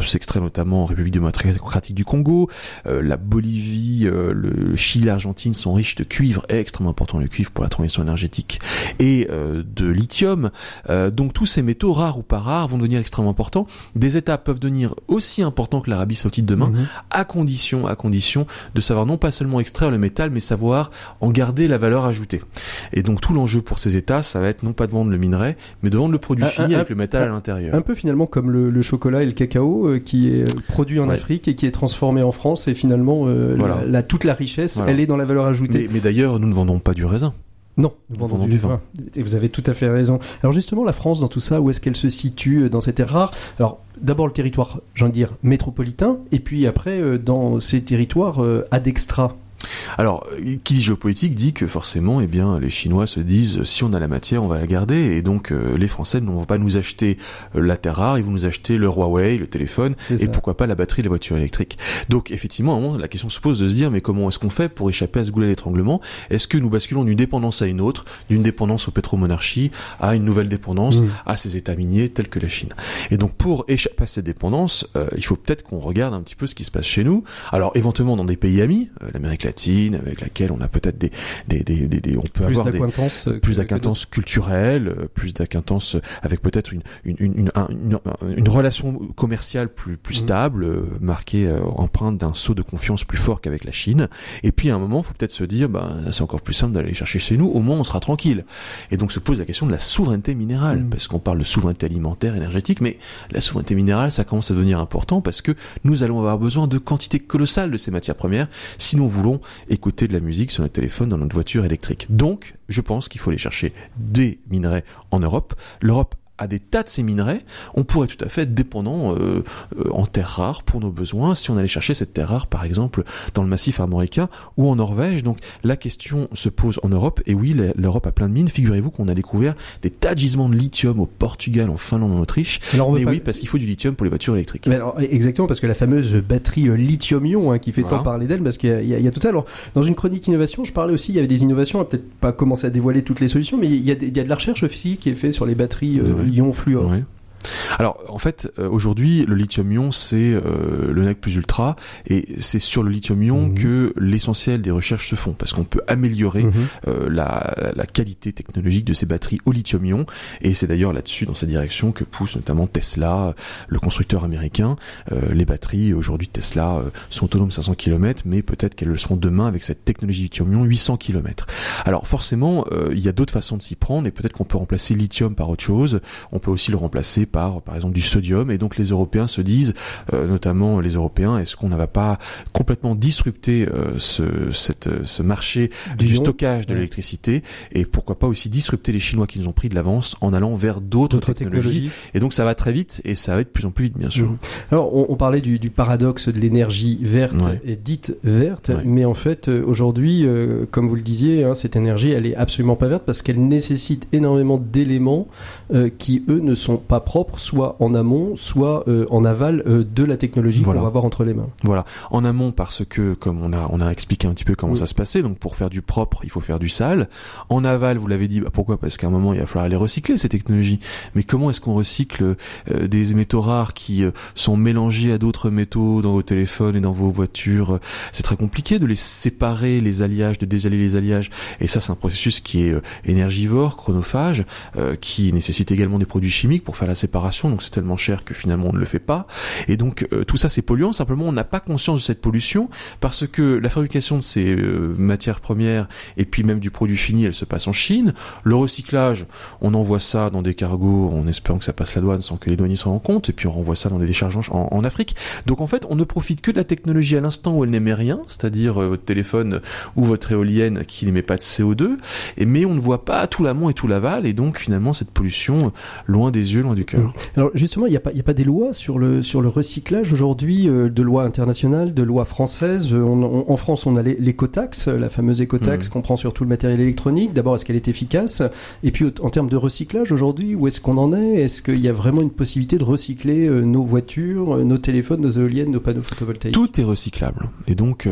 s'extrait notamment en République démocratique du Congo. la Bolivie, le Chili, l'Argentine sont riches de cuivre, extrêmement important le cuivre pour la transition énergétique et euh, de lithium. Euh, donc tous ces métaux rares ou pas rares vont devenir extrêmement importants. Des États peuvent devenir aussi importants que l'Arabie Saoudite demain, mhm. à condition, à condition de savoir non pas seulement extraire le métal, mais savoir en garder la valeur ajoutée. Et donc tout l'enjeu pour ces États, ça va être non pas de vendre le minerai, mais de vendre le produit fini avec le métal à l'intérieur. Un peu finalement comme le, chocolat et le cacao euh, qui est produit en Afrique et qui est transformé en France et finalement la, toute la richesse, elle est dans la valeur ajoutée. mais d'ailleurs, nous ne vendons pas du raisin. Non, nous vendons, du, vin. Et vous avez tout à fait raison. Alors justement, la France, dans tout ça, où est-ce qu'elle se situe euh, dans ces terres rares? Alors d'abord le territoire, j'ai envie de dire, métropolitain, et puis après euh, dans ces territoires euh, ad extra. Alors, qui dit géopolitique dit que forcément, eh bien, les Chinois se disent si on a la matière, on va la garder, et donc euh, les Français ne vont pas nous acheter euh, la terre rare, ils vont nous acheter le Huawei, le téléphone, et pourquoi pas la batterie de la voiture électrique. Donc, effectivement, à un moment, la question se pose de se dire mais comment est-ce qu'on fait pour échapper à ce goulet d'étranglement? Est-ce que nous basculons d'une dépendance à une autre, d'une dépendance aux pétromonarchies à une nouvelle dépendance mmh. à ces États miniers tels que la Chine? Et donc, pour échapper à cette dépendance, euh, il faut peut-être qu'on regarde un petit peu ce qui se passe chez nous. Alors, éventuellement dans des pays amis, l'Amérique avec laquelle on a peut-être des, des, des, des, on peut plus avoir des plus d'acquaintance culturelle, euh, plus d'acquaintance avec peut-être une une, une, une, une, relation commerciale plus plus mhm. stable, euh, marquée euh, empreinte d'un saut de confiance plus fort qu'avec la Chine. Et puis à un moment, faut peut-être se dire, bah c'est encore plus simple d'aller chercher chez nous. Au moins, on sera tranquille. Et donc se pose la question de la souveraineté minérale, mhm. parce qu'on parle de souveraineté alimentaire, énergétique, mais la souveraineté minérale, ça commence à devenir important parce que nous allons avoir besoin de quantités colossales de ces matières premières si nous voulons écouter de la musique sur notre téléphone dans notre voiture électrique. Donc, je pense qu'il faut aller chercher des minerais en Europe. L'Europe à des tas de ces minerais, on pourrait tout à fait être dépendant euh, euh, en terres rares pour nos besoins si on allait chercher cette terre rare par exemple dans le massif armoricain ou en Norvège. Donc la question se pose en Europe et oui l'Europe a plein de mines. Figurez-vous qu'on a découvert des tas de gisements de lithium au Portugal, en Finlande, en Autriche. Alors mais oui parce qu'il faut du lithium pour les voitures électriques. Mais alors, exactement parce que la fameuse batterie euh, lithium-ion hein, qui fait tant parler d'elle parce qu'il y, a tout ça. Alors dans une chronique innovation, je parlais aussi il y avait des innovations. On peut-être pas commencer à dévoiler toutes les solutions, mais il y a, il y a de la recherche aussi qui est faite sur les batteries ion fluor. Alors en fait euh, aujourd'hui le lithium-ion c'est euh, le NEC plus ultra et c'est sur le lithium-ion mhm. que l'essentiel des recherches se font parce qu'on peut améliorer mhm. euh, la, la, qualité technologique de ces batteries au lithium-ion et c'est d'ailleurs là-dessus dans cette direction que pousse notamment Tesla, le constructeur américain. les batteries aujourd'hui Tesla sont autonomes 500 km mais peut-être qu'elles le seront demain avec cette technologie lithium-ion 800 km. Alors forcément il y a d'autres façons de s'y prendre et peut-être qu'on peut remplacer lithium par autre chose. On peut aussi le remplacer sépare par exemple du sodium. Et donc les Européens se disent, notamment les Européens, est-ce qu'on ne va pas complètement disrupter ce, cette, ce marché du, stockage de l'électricité et pourquoi pas aussi disrupter les Chinois qui nous ont pris de l'avance en allant vers d'autres technologies. Et donc ça va très vite et ça va être de plus en plus vite bien sûr. Mmh. Alors on, parlait du, paradoxe de l'énergie verte et dite verte, mais en fait aujourd'hui, comme vous le disiez, hein, cette énergie elle est absolument pas verte parce qu'elle nécessite énormément d'éléments euh, qui eux ne sont pas propres, soit en amont, soit euh, en aval euh, de la technologie qu'on va avoir entre les mains. Voilà, en amont parce que comme on a on a expliqué un petit peu comment ça se passait, donc pour faire du propre il faut faire du sale. En aval, vous l'avez dit, bah, pourquoi? Parce qu'à un moment il va falloir les recycler ces technologies. Mais comment est-ce qu'on recycle des métaux rares qui sont mélangés à d'autres métaux dans vos téléphones et dans vos voitures? C'est très compliqué de les séparer, les alliages, de désaller les alliages. Et ça c'est un processus qui est énergivore, chronophage, qui nécessite également des produits chimiques pour faire la séparation, donc c'est tellement cher que finalement on ne le fait pas. Et donc euh, tout ça c'est polluant, simplement on n'a pas conscience de cette pollution parce que la fabrication de ces euh, matières premières et puis même du produit fini, elle se passe en Chine. Le recyclage, on envoie ça dans des cargos en espérant que ça passe la douane sans que les douaniers s'en rendent compte, et puis on renvoie ça dans des décharges en, Afrique. Donc en fait, on ne profite que de la technologie à l'instant où elle n'émet rien, c'est-à-dire euh, votre téléphone ou votre éolienne qui n'émet pas de CO2, et, mais on ne voit pas tout l'amont et tout l'aval, et donc finalement cette pollution loin des yeux, loin du cœur. Alors justement, il n'y a, pas, a pas des lois sur le, sur le recyclage aujourd'hui, euh, de lois internationales, de lois françaises. Euh, en France, on a l'écotaxe, la fameuse écotaxe mmh. qu'on prend sur tout le matériel électronique. D'abord, est-ce qu'elle est efficace? Et puis en termes de recyclage aujourd'hui, où est-ce qu'on en est? Est-ce qu'il y a vraiment une possibilité de recycler euh, nos voitures, nos téléphones, nos éoliennes, nos panneaux photovoltaïques? Tout est recyclable. Et donc,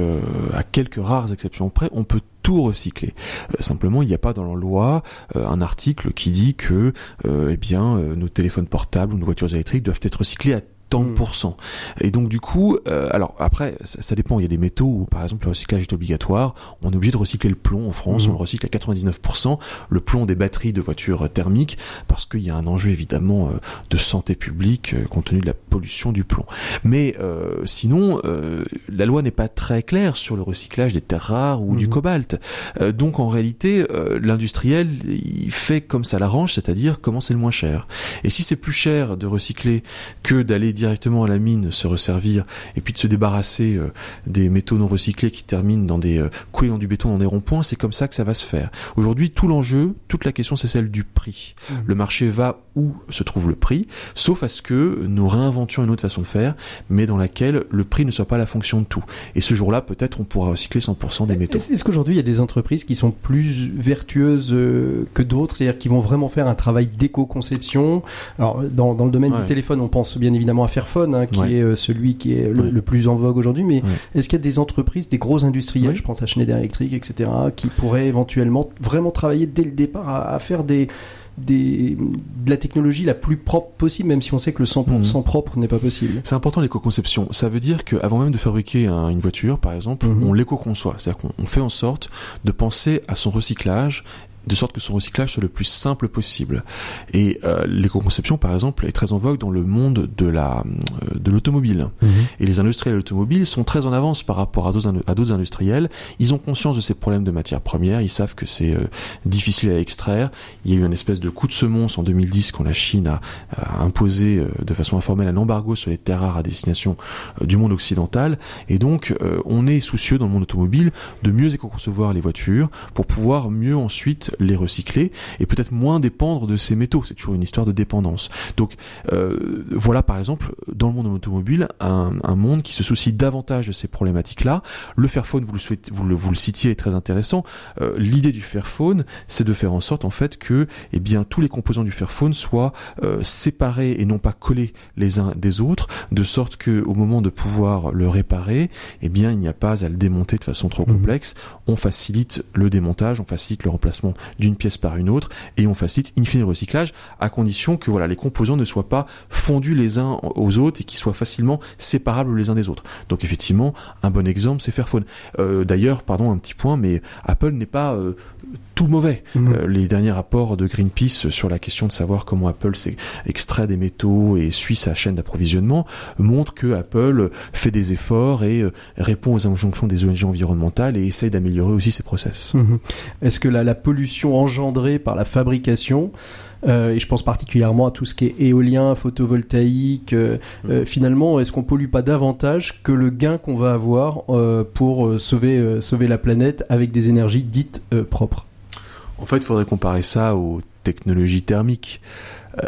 à quelques rares exceptions près, on peut tout recycler. Euh, simplement, il n'y a pas dans la loi euh, un article qui dit que euh, eh bien nos téléphones portables ou nos voitures électriques doivent être recyclés à tant de pourcents. Et donc du coup, euh, alors après, ça, dépend. Il y a des métaux où par exemple le recyclage est obligatoire. On est obligé de recycler le plomb en France. Hmm. On le recycle à 99%. Le plomb des batteries de voitures thermiques parce qu'il y a un enjeu évidemment euh, de santé publique euh, compte tenu de la pollution du plomb. Mais sinon, la loi n'est pas très claire sur le recyclage des terres rares ou du hmm. cobalt. donc en réalité, l'industriel il fait comme ça l'arrange, c'est-à-dire comment c'est le moins cher. Et si c'est plus cher de recycler que d'aller directement à la mine se resservir et puis de se débarrasser euh, des métaux non recyclés qui terminent dans des euh, coulés dans du béton dans des ronds-points, c'est comme ça que ça va se faire. Aujourd'hui, tout l'enjeu, toute la question, c'est celle du prix. Mmh. Le marché va où se trouve le prix, sauf à ce que nous réinventions une autre façon de faire, mais dans laquelle le prix ne soit pas la fonction de tout. Et ce jour-là, peut-être, on pourra recycler 100% des métaux. Est-ce qu'aujourd'hui, il y a des entreprises qui sont plus vertueuses euh, que d'autres, c'est-à-dire qui vont vraiment faire un travail d'éco-conception? Alors, dans, dans le domaine du téléphone, on pense bien évidemment à Fairphone, hein, qui est euh, celui qui est le, plus en vogue aujourd'hui. Mais est-ce qu'il y a des entreprises, des gros industriels, je pense à Schneider Electric, etc., qui pourraient éventuellement vraiment travailler dès le départ à, faire des, des, de la technologie la plus propre possible, même si on sait que le 100% mhm. propre n'est pas possible? C'est important l'éco-conception. Ça veut dire qu'avant même de fabriquer une voiture, par exemple, mhm. on l'éco-conçoit. C'est-à-dire qu'on fait en sorte de penser à son recyclage de sorte que son recyclage soit le plus simple possible. Et euh, l'éco-conception, par exemple, est très en vogue dans le monde de la euh, de l'automobile. Mhm. Et les industriels de l'automobile sont très en avance par rapport à d'autres à d'autres industriels. Ils ont conscience de ces problèmes de matières premières. Ils savent que c'est euh, difficile à extraire. Il y a eu une espèce de coup de semonce en 2010 quand la Chine a, imposé de façon informelle un embargo sur les terres rares à destination du monde occidental. Et donc, on est soucieux dans le monde automobile de mieux éco-concevoir les voitures pour pouvoir mieux ensuite les recycler et peut-être moins dépendre de ces métaux. C'est toujours une histoire de dépendance. Donc euh, voilà par exemple dans le monde automobile un, un, monde qui se soucie davantage de ces problématiques-là. Le Fairphone, vous le, souhaitez, vous le, vous le citiez, est très intéressant. Euh, L'idée du Fairphone, c'est de faire en sorte en fait que eh bien tous les composants du Fairphone soient euh, séparés et non pas collés les uns des autres, de sorte que au moment de pouvoir le réparer, eh bien il n'y a pas à le démonter de façon trop mmh. complexe. On facilite le démontage, on facilite le remplacement d'une pièce par une autre et on facilite in fine le recyclage à condition que voilà les composants ne soient pas fondus les uns aux autres et qu'ils soient facilement séparables les uns des autres. Donc effectivement, un bon exemple c'est Fairphone. Euh, D'ailleurs, pardon un petit point, mais Apple n'est pas euh, tout mauvais. Mhm. Euh, les derniers rapports de Greenpeace sur la question de savoir comment Apple extrait des métaux et suit sa chaîne d'approvisionnement montrent que Apple fait des efforts et euh, répond aux injonctions des ONG environnementales et essaye d'améliorer aussi ses process. Mhm. Est-ce que la, la pollution pollution engendrée par la fabrication. Euh, et je pense particulièrement à tout ce qui est éolien, photovoltaïque. Euh, mmh. euh, finalement, est-ce qu'on pollue pas davantage que le gain qu'on va avoir pour sauver, sauver la planète avec des énergies dites propres? En fait, il faudrait comparer ça aux technologies thermiques.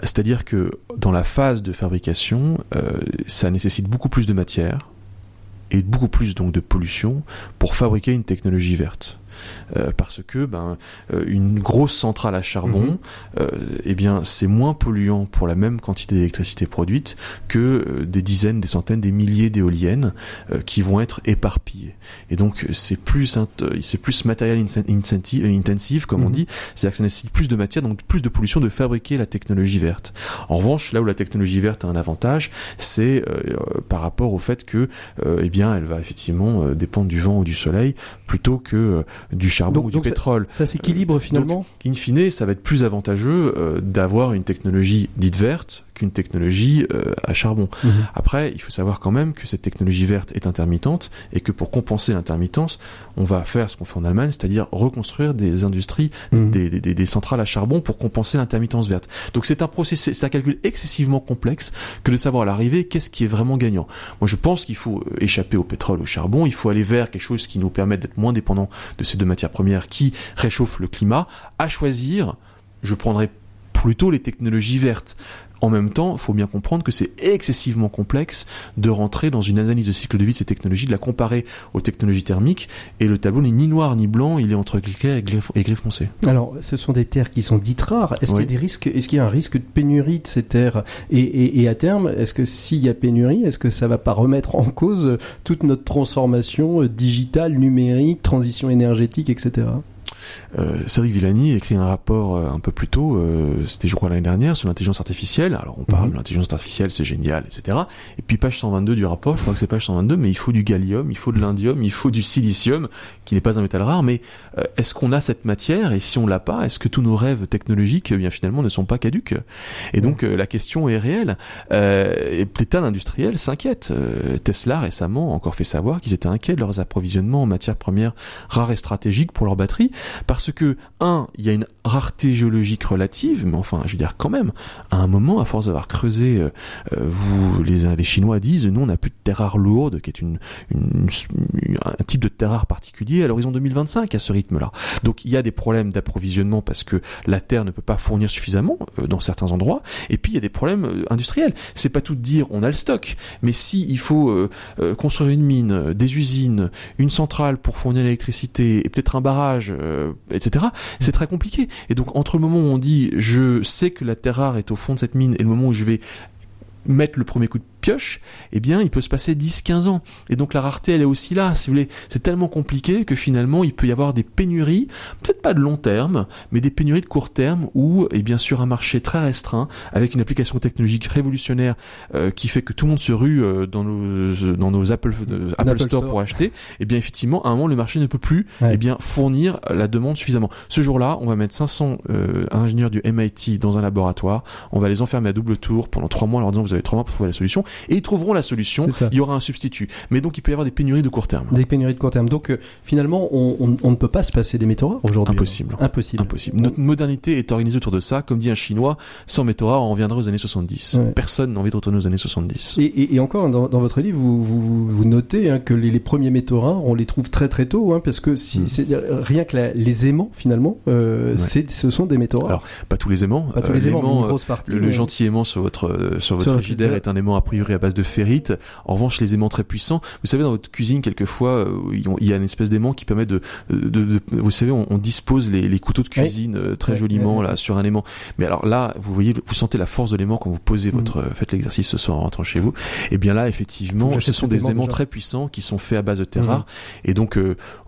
C'est-à-dire que dans la phase de fabrication, ça nécessite beaucoup plus de matière et beaucoup plus donc de pollution pour fabriquer une technologie verte. Euh, parce que ben euh, une grosse centrale à charbon, euh, eh bien c'est moins polluant pour la même quantité d'électricité produite que des dizaines, des centaines, des milliers d'éoliennes qui vont être éparpillées. Et donc c'est plus c'est plus matériel intensive comme on mhm. dit, c'est-à-dire que ça nécessite plus de matière, donc plus de pollution de fabriquer la technologie verte. En revanche, là où la technologie verte a un avantage, c'est par rapport au fait que eh bien elle va effectivement dépendre du vent ou du soleil plutôt que du charbon ou du pétrole. Ça, s'équilibre finalement In fine, ça va être plus avantageux euh, d'avoir une technologie dite verte qu'une technologie euh, à charbon. Mhm. Après, il faut savoir quand même que cette technologie verte est intermittente et que pour compenser l'intermittence, on va faire ce qu'on fait en Allemagne, c'est-à-dire reconstruire des industries, mhm. des, des, des, centrales à charbon pour compenser l'intermittence verte. Donc c'est un processus, c'est un calcul excessivement complexe que de savoir à l'arrivée qu'est-ce qui est vraiment gagnant. Moi, je pense qu'il faut euh, échapper au pétrole, au charbon, il faut aller vers quelque chose qui nous permette d'être moins dépendant de ces deux matières premières qui réchauffent le climat. À choisir, je prendrais plutôt les technologies vertes. En même temps, il faut bien comprendre que c'est excessivement complexe de rentrer dans une analyse de cycle de vie de ces technologies, de la comparer aux technologies thermiques, et le tableau n'est ni noir ni blanc, il est entre clair et gris foncé. Alors, ce sont des terres qui sont dites rares. Est-ce qu'il y a des risques Est-ce qu'il y a un risque de pénurie de ces terres? Et, et, à terme, est-ce que s'il y a pénurie, est-ce que ça va pas remettre en cause toute notre transformation euh, digitale, numérique, transition énergétique, etc. Euh, Cédric Villani a écrit un rapport euh, un peu plus tôt, euh, c'était je crois l'année dernière, sur l'intelligence artificielle. Alors on parle mhm. de l'intelligence artificielle, c'est génial, etc. Et puis page 122 du rapport, je crois que c'est page 122, mais il faut du gallium, il faut de l'indium, il faut du silicium, qui n'est pas un métal rare. Mais euh, est-ce qu'on a cette matière? Et si on l'a pas, est-ce que tous nos rêves technologiques, eh bien finalement, ne sont pas caduques? Et donc la question est réelle. et l'état industriel s'inquiète. Tesla récemment a encore fait savoir qu'ils étaient inquiets de leurs approvisionnements en matières premières rares et stratégiques pour leurs batteries parce que, un, il y a une rareté géologique relative, mais enfin, je veux dire quand même, à un moment, à force d'avoir creusé, euh, euh, vous, les, les Chinois disent, nous, on n'a plus de terre rare lourde, qui est une, une, un type de terre rare particulier à l'horizon 2025 à ce rythme-là. Donc, il y a des problèmes d'approvisionnement parce que la terre ne peut pas fournir suffisamment euh, dans certains endroits, et puis il y a des problèmes industriels. C'est pas tout de dire on a le stock, mais si il faut construire une mine, des usines, une centrale pour fournir l'électricité et peut-être un barrage euh, etc. C'est très compliqué. Et donc entre le moment où on dit je sais que la terre rare est au fond de cette mine et le moment où je vais mettre le premier coup de pioche, eh bien, il peut se passer 10-15 ans. Et donc la rareté, elle est aussi là, si vous voulez. C'est tellement compliqué que finalement, il peut y avoir des pénuries, peut-être pas de long terme, mais des pénuries de court terme où, et bien sûr, un marché très restreint, avec une application technologique révolutionnaire euh, qui fait que tout le monde se rue euh, dans nos, dans nos Apple, euh, Apple, Store, pour acheter, et eh bien, effectivement, à un moment, le marché ne peut plus, eh bien, fournir la demande suffisamment. Ce jour-là, on va mettre 500 ingénieurs du MIT dans un laboratoire, on va les enfermer à double tour pendant trois mois en leur disant vous avez trois mois pour trouver la solution, et ils trouveront la solution. Il y aura un substitut. Mais donc il peut y avoir des pénuries de court terme. Des pénuries de court terme. Donc euh, finalement, on, on, ne peut pas se passer des métaux rares aujourd'hui. Impossible. Impossible. Impossible. Notre modernité est organisée autour de ça. Comme dit un Chinois, sans métaux rares, on reviendrait aux années 70. Personne n'a envie de retourner aux années 70. Et, et, encore, dans, dans, votre livre, vous, vous, vous notez hein, que les, les, premiers métaux rares, on les trouve très très tôt, hein, parce que si, mm. c'est rien que les aimants, finalement, euh, c'est, ce sont des métaux rares. Alors, pas tous les aimants. Pas tous les aimants, une grosse partie. Le, gentil aimant sur votre sur votre frigidaire est un aimant a priori à base de ferrite. En revanche, les aimants très puissants, vous savez, dans votre cuisine, quelquefois, euh, il y a une espèce d'aimant qui permet de, de, vous savez, on, dispose les, les, couteaux de cuisine euh, très joliment là sur un aimant. Mais alors là, vous voyez, vous sentez la force de l'aimant quand vous posez mm. votre, euh, faites l'exercice ce soir en rentrant chez vous. Et eh bien là, effectivement, ce sont des aimants très puissants qui sont faits à base de terre mm. rare. Et donc,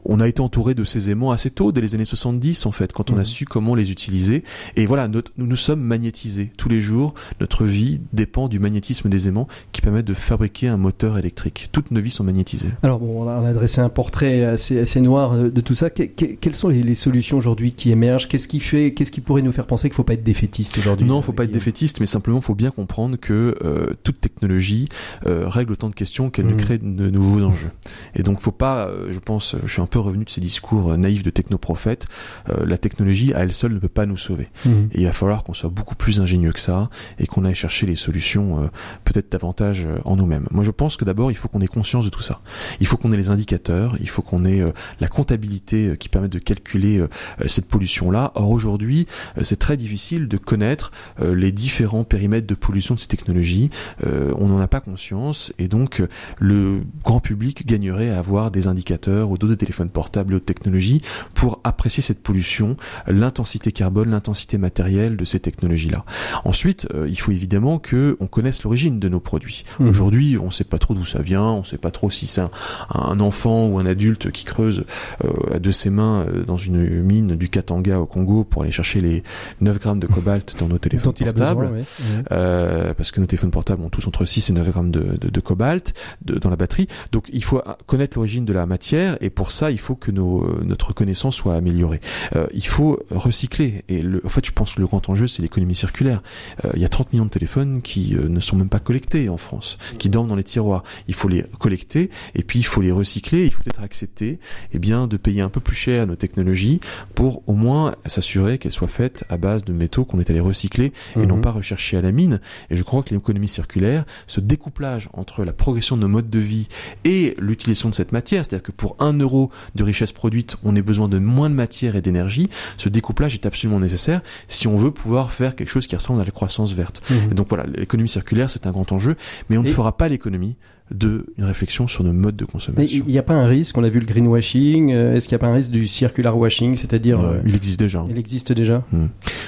on a été entouré de ces aimants assez tôt, dès les années 70 en fait, quand on a mm. su comment les utiliser. Et voilà, notre, nous nous sommes magnétisés tous les jours. Notre vie dépend du magnétisme des aimants qui permettent de fabriquer un moteur électrique. Toutes nos vies sont magnétisées. Alors bon, on a, dressé un portrait assez, assez noir de, tout ça. quelles sont les, solutions aujourd'hui qui émergent? Qu'est-ce qui fait, qu'est-ce qui pourrait nous faire penser qu'il ne faut pas être défaitiste aujourd'hui? Non, il ne faut pas être défaitiste, mais simplement il faut bien comprendre que euh, toute technologie euh, règle autant de questions qu'elle ne mmh. crée de nouveaux enjeux. Et donc faut pas, euh, je pense, je suis un peu revenu de ces discours naïfs de technoprophètes. la technologie à elle seule ne peut pas nous sauver. Mmh. Et il va falloir qu'on soit beaucoup plus ingénieux que ça et qu'on aille chercher les solutions peut-être davantage en nous-mêmes. Moi, je pense que d'abord il faut qu'on ait conscience de tout ça. Il faut qu'on ait les indicateurs, il faut qu'on ait la comptabilité qui permet de calculer cette pollution-là. Or aujourd'hui, c'est très difficile de connaître les différents périmètres de pollution de ces technologies. on n'en a pas conscience et donc le grand public gagnerait à avoir des indicateurs ou d'autres téléphones portables et autres technologies pour apprécier cette pollution, l'intensité carbone, l'intensité matérielle de ces technologies-là. Ensuite, euh, il faut évidemment que on connaisse l'origine de nos produits. Mmh. Aujourd'hui, on ne sait pas trop d'où ça vient, on ne sait pas trop si c'est un, enfant ou un adulte qui creuse euh, de ses mains euh, dans une mine du Katanga au Congo pour aller chercher les 9 grammes de cobalt dans nos téléphones portables. Euh, parce que nos téléphones portables ont tous entre 6 et 9 grammes de, de, de cobalt de, dans la batterie. Donc il faut connaître l'origine de la matière et pour ça il faut que nos, euh, notre connaissance soit améliorée. Euh, il faut recycler et le, en fait je pense que le grand enjeu c'est l'économie circulaire. Euh, il y a 30 millions de téléphones qui euh, ne sont même pas collectés en France, qui dorment dans les tiroirs. Il faut les collecter et puis il faut les recycler. Il faut peut-être accepter eh bien de payer un peu plus cher nos technologies pour au moins s'assurer qu'elles soient faites à base de métaux qu'on est allé recycler et non mhm. pas rechercher à la mine. Et je crois que l'économie circulaire, ce découplage entre la progression de nos modes de vie et l'utilisation de cette matière, c'est-à-dire que pour un euro de richesse produite, on a besoin de moins de matière et d'énergie, ce découplage est absolument nécessaire si on veut pouvoir faire quelque chose qui ressemble à la croissance verte. Mhm. donc voilà, l'économie circulaire, c'est un grand enjeu, mais on ne fera pas l'économie de une réflexion sur nos modes de consommation. Il n'y a pas un risque, on a vu le greenwashing, euh, est-ce qu'il n'y a pas un risque du circular washing, c'est-à-dire... Euh, il existe déjà. Il existe déjà? Hmm.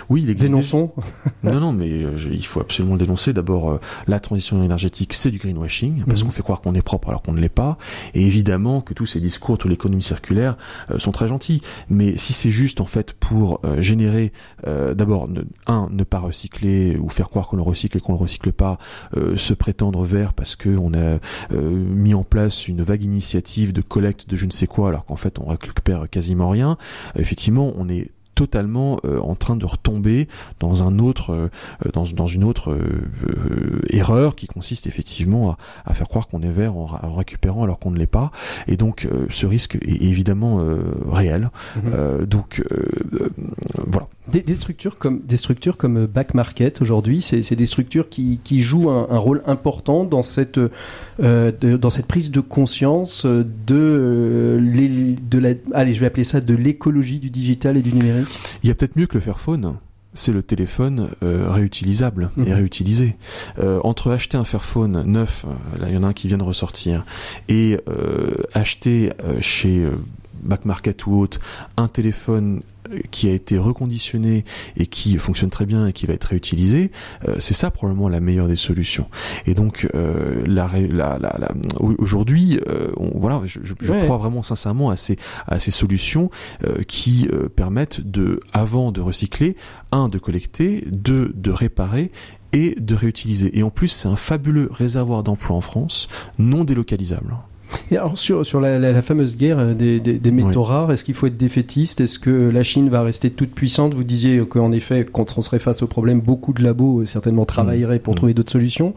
Oui, il existe. Dénonçons Non, non, mais euh, il faut absolument dénoncer. D'abord, la transition énergétique, c'est du greenwashing, parce mhm. qu'on fait croire qu'on est propre alors qu'on ne l'est pas. Et évidemment que tous ces discours, toute l'économie circulaire sont très gentils. Mais si c'est juste, en fait, pour générer, d'abord, un, ne pas recycler, ou faire croire qu'on le recycle et qu'on le recycle pas, se prétendre vert parce qu'on a euh, mis en place une vague initiative de collecte de je ne sais quoi, alors qu'en fait on récupère quasiment rien. effectivement, on est totalement euh, en train de retomber dans un autre euh, dans, dans une autre erreur qui consiste effectivement à, à faire croire qu'on est vert en, récupérant alors qu'on ne l'est pas et donc ce risque est évidemment réel mm-hmm. donc voilà des, des, structures comme des structures comme Back Market aujourd'hui, c'est des structures qui, qui jouent un, un, rôle important dans cette euh, de, dans cette prise de conscience de euh, de la allez je vais appeler ça de l'écologie du digital et du numérique. Il y a peut-être mieux que le Fairphone c'est le téléphone euh, réutilisable et mhm. réutilisé. Euh, entre acheter un Fairphone neuf, euh, là il y en a un qui vient de ressortir, et acheter chez Back Market ou autre un téléphone qui a été reconditionné et qui fonctionne très bien et qui va être réutilisé, euh, c'est ça probablement la meilleure des solutions. Et donc euh, la, la, la, aujourd'hui, euh, voilà, je, je, crois vraiment sincèrement à ces à ces solutions qui permettent de, avant de recycler, un de collecter, deux de réparer et de réutiliser. Et en plus, c'est un fabuleux réservoir d'emplois en France, non délocalisable. Et alors sur, sur la, la, fameuse guerre euh, des, des, des métaux rares, est-ce qu'il faut être défaitiste? Est-ce que la Chine va rester toute puissante? Vous disiez qu'en effet, quand on serait face au problème, beaucoup de labos euh, certainement travailleraient pour mmh. trouver d'autres solutions.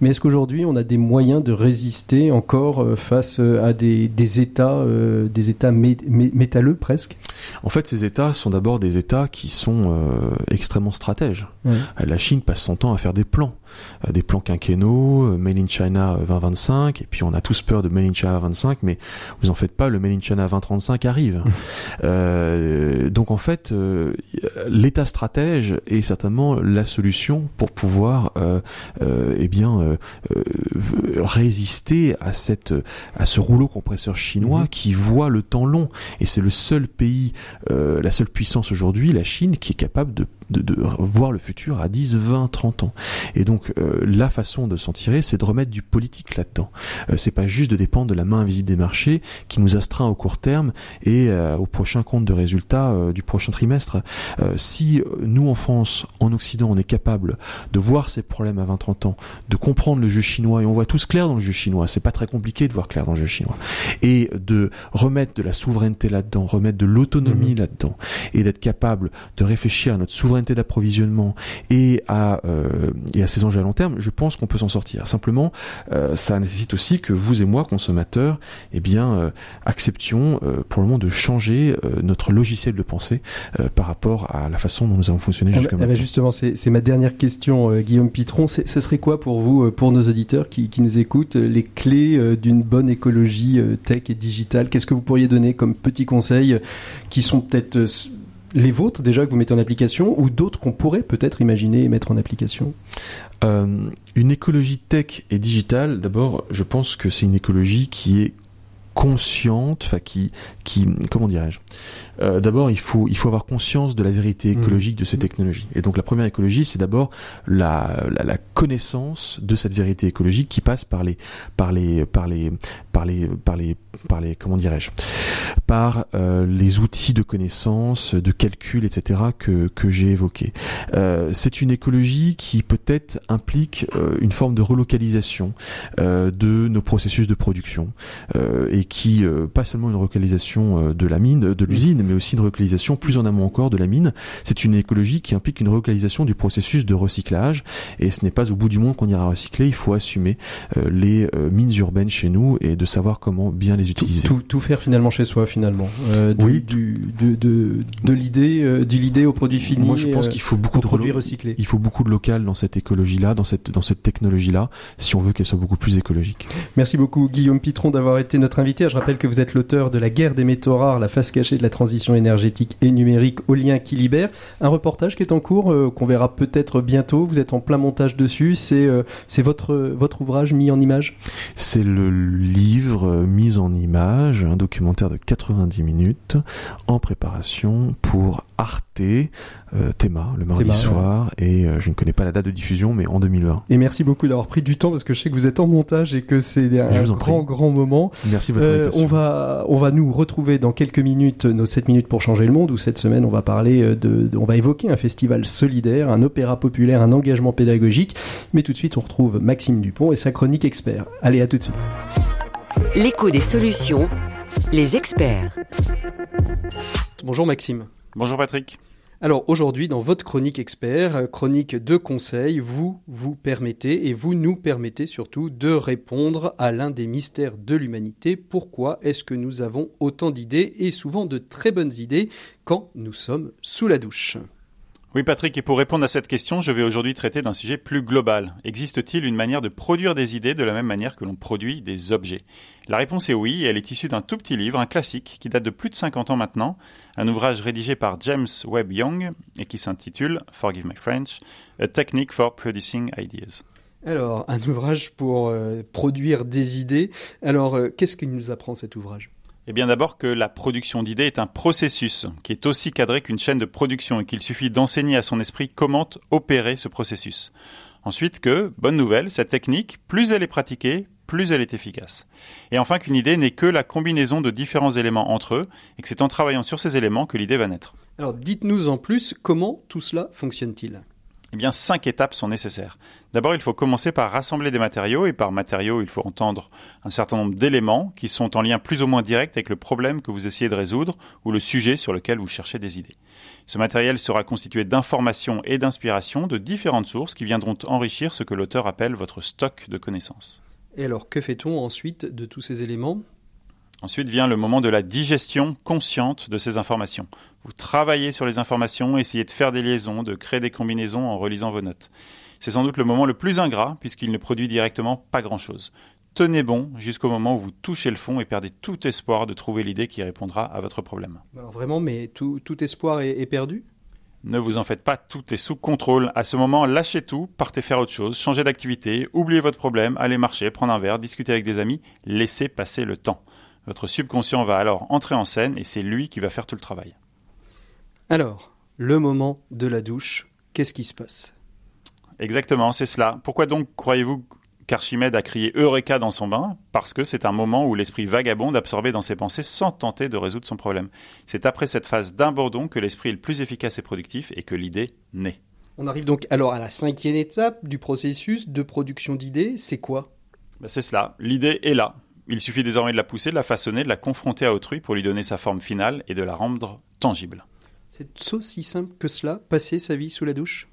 Mais est-ce qu'aujourd'hui, on a des moyens de résister encore euh, face à des, des États, des États métalleux presque? En fait, ces États sont d'abord des États qui sont extrêmement stratèges. La Chine passe son temps à faire des plans. Euh, des plans quinquennaux, euh, Made in China 2025, et puis on a tous peur de Made in China 25, mais vous en faites pas, le Made in China 2035 arrive. euh, donc en fait, euh, l'État stratège est certainement la solution pour pouvoir, euh, eh bien, résister à cette, à ce rouleau compresseur chinois mhm. qui voit le temps long. Et c'est le seul pays, la seule puissance aujourd'hui, la Chine, qui est capable de de, de, voir le futur à 10, 20, 30 ans. Et donc euh, la façon de s'en tirer, c'est de remettre du politique là-dedans. Euh, c'est pas juste de dépendre de la main invisible des marchés qui nous astreint au court terme et euh, au prochain compte de résultats du prochain trimestre. si nous en France, en Occident, on est capable de voir ces problèmes à 20-30 ans, de comprendre le jeu chinois et on voit tous clair dans le jeu chinois. C'est pas très compliqué de voir clair dans le jeu chinois et de remettre de la souveraineté là-dedans, remettre de l'autonomie mmh. là-dedans et d'être capable de réfléchir à notre souveraineté d'approvisionnement et à euh, et à ces enjeux à long terme, je pense qu'on peut s'en sortir. Simplement, euh, ça nécessite aussi que vous et moi, consommateurs, eh bien, euh, acceptions pour le moment de changer notre logiciel de pensée par rapport à la façon dont nous avons fonctionné jusqu'à maintenant. justement, c'est ma dernière question, Guillaume Pitron. Ce serait quoi pour vous, pour nos auditeurs qui, qui nous écoutent, les clés d'une bonne écologie tech et digitale? Qu'est-ce que vous pourriez donner comme petits conseils qui sont peut-être les vôtres déjà que vous mettez en application ou d'autres qu'on pourrait peut-être imaginer mettre en application? Euh, Une écologie tech et digitale, d'abord, je pense que c'est une écologie qui est consciente, enfin qui, qui, comment dirais-je euh, D'abord, il faut, il faut avoir conscience de la vérité mmh. écologique de ces mmh. technologies. Et donc, la première écologie, c'est d'abord la, la, la, connaissance de cette vérité écologique qui passe par les, par les, par les, par les, par les, par les, comment dirais-je Par euh, les outils de connaissance, de calcul, etc. que que j'ai évoqués. Euh, c'est une écologie qui peut-être implique une forme de relocalisation de nos processus de production et qui pas seulement une relocalisation de la mine, de l'usine, mais aussi une relocalisation plus en amont encore de la mine. C'est une écologie qui implique une relocalisation du processus de recyclage et ce n'est pas au bout du monde qu'on ira recycler. Il faut assumer les mines urbaines chez nous et de savoir comment bien les utiliser. Tout, tout, faire finalement chez soi finalement. Euh, oui. Du, de, de, de l'idée, euh, du l'idée au produit fini. Moi je pense qu'il faut beaucoup de produits recyclés. Il faut beaucoup de local dans cette écologie-là, dans cette dans cette technologie-là, si on veut qu'elle soit beaucoup plus écologique. Merci beaucoup Guillaume Pitron d'avoir été notre invité. Je rappelle que vous êtes l'auteur de La guerre des métaux rares, la face cachée de la transition énergétique et numérique au lien qui libère. Un reportage qui est en cours, euh, qu'on verra peut-être bientôt. Vous êtes en plein montage dessus. C'est euh, votre votre ouvrage mis en image? C'est le livre livre euh, mis en image, un documentaire de 90 minutes en préparation pour Arte, euh, Théma, le mardi soir, et euh, je ne connais pas la date de diffusion, mais en 2020. Et merci beaucoup d'avoir pris du temps parce que je sais que vous êtes en montage et que c'est un grand, grand moment. Merci de votre invitation. on va, on va nous retrouver dans quelques minutes nos 7 minutes pour changer le monde où cette semaine on va parler de, on va évoquer un festival solidaire, un opéra populaire, un engagement pédagogique. Mais tout de suite on retrouve Maxime Dupont et sa chronique expert. Allez, à tout de suite. L'écho des solutions, les experts. Bonjour Maxime. Bonjour Patrick. Alors aujourd'hui, dans votre chronique expert, euh, chronique de conseils, vous vous permettez et vous nous permettez surtout de répondre à l'un des mystères de l'humanité. Pourquoi est-ce que nous avons autant d'idées et souvent de très bonnes idées quand nous sommes sous la douche? Oui Patrick, et pour répondre à cette question, je vais aujourd'hui traiter d'un sujet plus global. Existe-t-il une manière de produire des idées de la même manière que l'on produit des objets? La réponse est oui, et elle est issue d'un tout petit livre, un classique, qui date de plus de 50 ans maintenant, un ouvrage rédigé par James Webb Young et qui s'intitule, Forgive my French, A Technique for Producing Ideas. Alors, un ouvrage pour euh, produire des idées. Alors, euh, qu'est-ce qu'il nous apprend cet ouvrage? Eh bien d'abord que la production d'idées est un processus qui est aussi cadré qu'une chaîne de production et qu'il suffit d'enseigner à son esprit comment opérer ce processus. Ensuite que, bonne nouvelle, cette technique, plus elle est pratiquée, plus elle est efficace. Et enfin qu'une idée n'est que la combinaison de différents éléments entre eux et que c'est en travaillant sur ces éléments que l'idée va naître. Alors dites-nous en plus comment tout cela fonctionne-t-il? Eh bien, cinq étapes sont nécessaires. D'abord, il faut commencer par rassembler des matériaux, et par matériaux, il faut entendre un certain nombre d'éléments qui sont en lien plus ou moins direct avec le problème que vous essayez de résoudre ou le sujet sur lequel vous cherchez des idées. Ce matériel sera constitué d'informations et d'inspirations de différentes sources qui viendront enrichir ce que l'auteur appelle votre stock de connaissances. Et alors, que fait-on ensuite de tous ces éléments? Ensuite vient le moment de la digestion consciente de ces informations. Vous travaillez sur les informations, essayez de faire des liaisons, de créer des combinaisons en relisant vos notes. C'est sans doute le moment le plus ingrat puisqu'il ne produit directement pas grand-chose. Tenez bon jusqu'au moment où vous touchez le fond et perdez tout espoir de trouver l'idée qui répondra à votre problème. Alors vraiment, mais tout, espoir est, est perdu? Ne vous en faites pas, tout est sous contrôle. À ce moment, lâchez tout, partez faire autre chose, changez d'activité, oubliez votre problème, allez marcher, prendre un verre, discuter avec des amis, laissez passer le temps. Votre subconscient va alors entrer en scène et c'est lui qui va faire tout le travail. Alors, le moment de la douche. Qu'est-ce qui se passe? Exactement, c'est cela. Pourquoi donc croyez-vous qu'Archimède a crié Eureka dans son bain Parce que c'est un moment où l'esprit vagabonde absorbait dans ses pensées sans tenter de résoudre son problème. C'est après cette phase d'abandon que l'esprit est le plus efficace et productif et que l'idée naît. On arrive donc alors à la cinquième étape du processus de production d'idées. C'est quoi? Ben, C'est cela. L'idée est là. Il suffit désormais de la pousser, de la façonner, de la confronter à autrui pour lui donner sa forme finale et de la rendre tangible. C'est aussi simple que cela, passer sa vie sous la douche?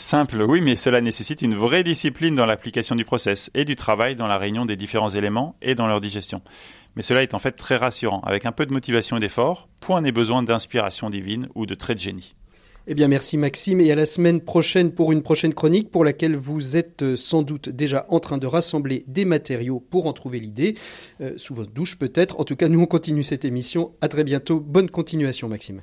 Simple, oui, mais cela nécessite une vraie discipline dans l'application du process et du travail dans la réunion des différents éléments et dans leur digestion. Mais cela est en fait très rassurant. Avec un peu de motivation et d'effort, point n'est besoin d'inspiration divine ou de trait de génie. Eh bien, merci Maxime et à la semaine prochaine pour une prochaine chronique pour laquelle vous êtes euh, sans doute déjà en train de rassembler des matériaux pour en trouver l'idée, euh, sous votre douche peut-être. En tout cas, nous on continue cette émission. À très bientôt. Bonne continuation, Maxime.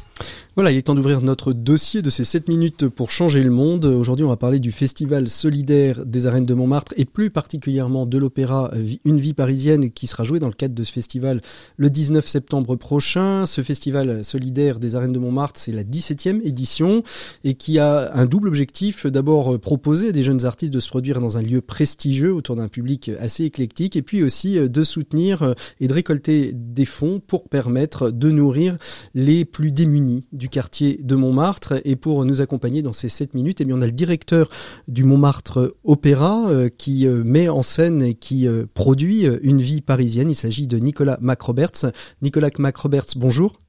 Voilà, il est temps d'ouvrir notre dossier de ces 7 minutes pour changer le monde. Aujourd'hui, on va parler du festival solidaire des arènes de Montmartre et plus particulièrement de l'opéra Une vie parisienne qui sera joué dans le cadre de ce festival le 19 septembre prochain. Ce festival solidaire des arènes de Montmartre, c'est la 17e édition et qui a un double objectif. D'abord, proposer à des jeunes artistes de se produire dans un lieu prestigieux autour d'un public assez éclectique et puis aussi de soutenir et de récolter des fonds pour permettre de nourrir les plus démunis du quartier de Montmartre. Et pour nous accompagner dans ces 7 minutes, eh bien, on a le directeur du Montmartre Opéra euh, qui euh, met en scène et qui euh, produit une vie parisienne. Il s'agit de Nicolas Macroberts. Nicolas Macroberts, bonjour.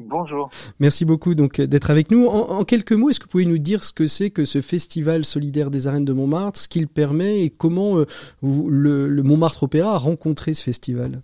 Bonjour. Merci beaucoup donc d'être avec nous. En, quelques mots, est-ce que vous pouvez nous dire ce que c'est que ce festival solidaire des arènes de Montmartre, ce qu'il permet et comment le, le Montmartre Opéra a rencontré ce festival?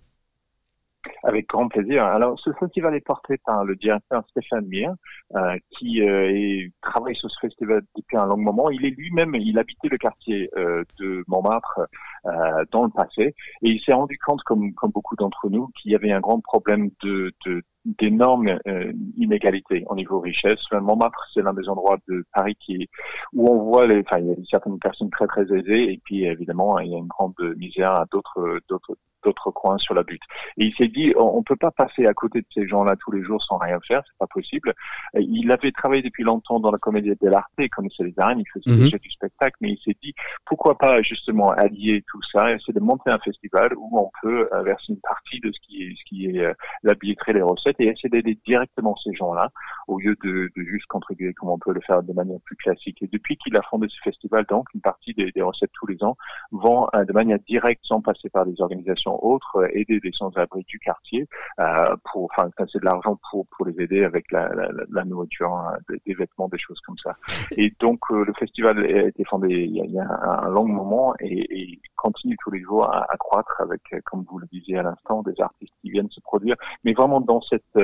Avec grand plaisir. Alors, ce festival est porté par le directeur Stéphane Mir, euh, qui euh, travaille sur ce festival depuis un long moment. Il est lui-même, il habitait le quartier euh, de Montmartre euh, dans le passé, et il s'est rendu compte, comme, comme beaucoup d'entre nous, qu'il y avait un grand problème de, de d'énormes euh, inégalités au niveau richesse. Montmartre, c'est l'un des endroits de Paris qui où on voit les, enfin, il y a certaines personnes très très aisées et puis évidemment il y a une grande misère à d'autres d'autres d'autres coins sur la butte. Et il s'est dit, on, ne peut pas passer à côté de ces gens-là tous les jours sans rien faire, c'est pas possible. Il avait travaillé depuis longtemps dans la comédie dell'arte, il connaissait les arènes, il faisait mhm. déjà du spectacle, mais il s'est dit, pourquoi pas justement allier tout ça, essayer de monter un festival où on peut euh, verser une partie de ce qui est, ce qui est euh, la billetterie, les recettes, et essayer d'aider directement ces gens-là, au lieu de, de, juste contribuer comme on peut le faire de manière plus classique. Et depuis qu'il a fondé ce festival, donc, une partie des, des recettes tous les ans vont euh, de manière directe, sans passer par des organisations autres, euh, aider des sans-abri du quartier euh, pour, enfin, c'est de l'argent pour pour les aider avec la, la, la nourriture, hein, des, vêtements, des choses comme ça. Et donc euh, le festival a été fondé il y a, il y a un, long moment et, et, continue tous les jours à, à croître avec, comme vous le disiez à l'instant, des artistes qui viennent se produire, mais vraiment dans cette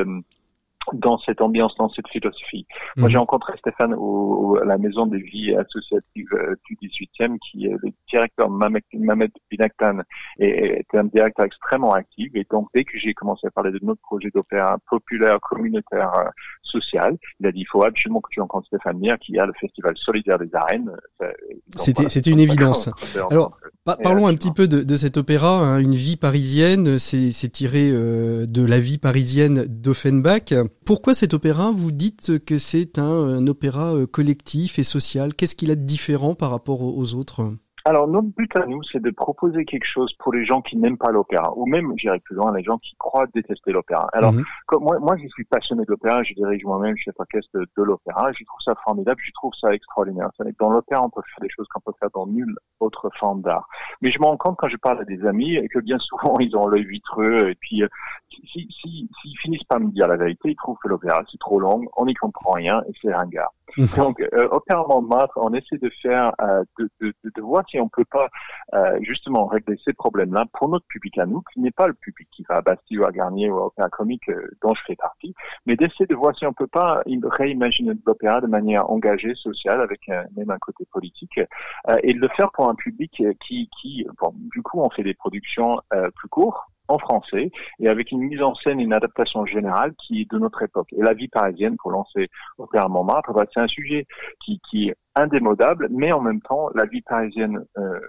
dans cette ambiance, dans cette philosophie. Moi, j'ai mhm. rencontré Stéphane au, à la Maison des Vies Associatives euh, du 18e, qui est le directeur Mamed Binaktan, et était un directeur extrêmement actif. Et donc, dès que j'ai commencé à parler de notre projet d'opéra populaire, communautaire, euh, social, il a dit, il faut absolument que tu rencontres Stéphane Mir, qui a le Festival solidaire des arènes. C'était c'était une évidence. Alors, parlons un petit peu de, de cet opéra, hein, Une vie parisienne. C'est tiré euh, de la vie parisienne d'Offenbach. Pourquoi cet opéra Vous dites que c'est un, opéra euh, collectif et social. Qu'est-ce qu'il a de différent par rapport aux autres? Alors, notre but à nous, c'est de proposer quelque chose pour les gens qui n'aiment pas l'opéra, ou même, j'irai plus loin, les gens qui croient détester l'opéra. Alors, mhm. comme moi, moi, je suis passionné d'opéra, je dirige moi-même chef orchestre de, de l'opéra, je trouve ça formidable, je trouve ça extraordinaire. Dans l'opéra, on peut faire des choses qu'on peut faire dans nulle autre forme d'art. Mais je me rends compte quand je parle à des amis que bien souvent, ils ont l'œil vitreux, et puis, euh, s'ils si, si, finissent par me dire la vérité, ils trouvent que l'opéra, c'est trop long, on n'y comprend rien, et c'est ringard. Donc, euh, Opéra Montmartre, on essaie de faire, euh, de, de, de, voir si on peut pas euh, justement régler ces problèmes-là pour notre public à nous, qui n'est pas le public qui va à Bastille ou à Garnier ou à Opéra Comique euh, dont je fais partie, mais d'essayer de voir si on peut pas réimaginer l'opéra de manière engagée, sociale, avec même un côté politique, euh, et de le faire pour un public qui, qui bon, du coup, on fait des productions plus courtes, en français et avec une mise en scène, une adaptation générale qui est de notre époque. Et la vie parisienne, pour lancer Opéra Montmartre, bah, c'est un sujet qui, qui est indémodable, mais en même temps, la vie parisienne, euh,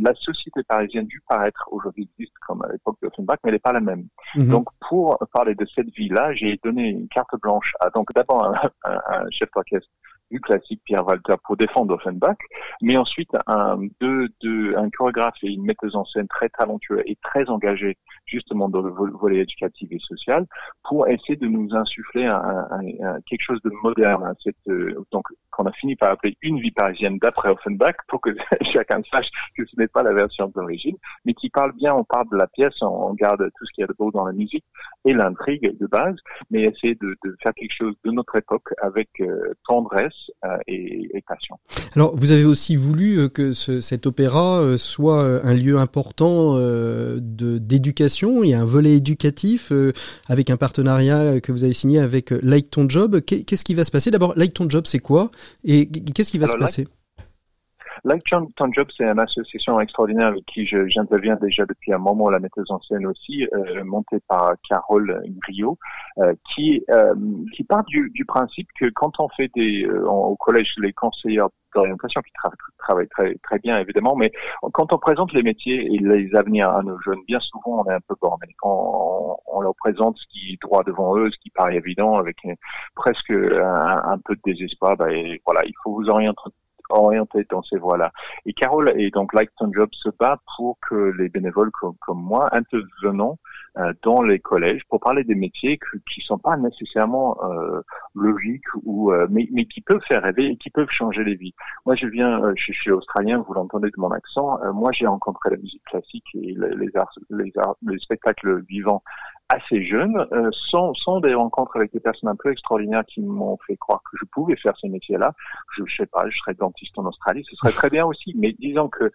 la société parisienne du paraître aujourd'hui existe comme à l'époque de Offenbach, mais elle n'est pas la même. Mhm. Donc, pour parler de cette vie-là, j'ai donné une carte blanche à donc d'abord un, un chef d'orchestre du classique Pierre Walter pour défendre Offenbach, mais ensuite un, deux, deux, un chorégraphe et une metteuse en scène très talentueux et très engagés justement dans le volet éducatif et social pour essayer de nous insuffler un, quelque chose de moderne, hein, cette, euh, donc qu'on a fini par appeler une vie parisienne d'après Offenbach pour que chacun sache que ce n'est pas la version d'origine, mais qui parle bien, on parle de la pièce, on, garde tout ce qu'il y a de beau dans la musique et l'intrigue de base, mais essayer de, de, faire quelque chose de notre époque avec euh, tendresse et, et, passion. Alors, vous avez aussi voulu euh, que ce, cet opéra soit un lieu important de d'éducation. Il y a un volet éducatif avec un partenariat que vous avez signé avec Like Ton Job. Qu'est-ce qui va se passer? D'abord, Like Ton Job, c'est quoi? Et qu'est-ce qui va se passer? Like Ton Job, c'est une association extraordinaire avec qui j'interviens déjà depuis un moment, la metteuse en scène aussi, euh, montée par Carole Griot, euh, qui euh, qui part du, du, principe que quand on fait des euh, au collège les conseillers d'orientation qui travaillent très très bien évidemment, mais quand on présente les métiers et les avenirs à nos jeunes, bien souvent on est un peu borné. Quand on, leur présente ce qui est droit devant eux, ce qui paraît évident, avec presque un, un, peu de désespoir, ben, voilà, il faut vous orienter orienté dans ces voies-là. Et Carole et donc Like Ton Job se bat pour que les bénévoles comme, moi intervenons euh, dans les collèges pour parler des métiers qui sont pas nécessairement euh, logiques ou euh, mais, mais qui peuvent faire rêver et qui peuvent changer les vies. Moi, je viens, euh, je suis australien, vous l'entendez de mon accent. moi, j'ai rencontré la musique classique et les, arts, les, arts, les spectacles vivants assez jeune, euh, sont, sont des rencontres avec des personnes un peu extraordinaires qui m'ont fait croire que je pouvais faire ce métier-là. Je, ne sais pas, je serais dentiste en Australie, ce serait très bien aussi. Mais disons que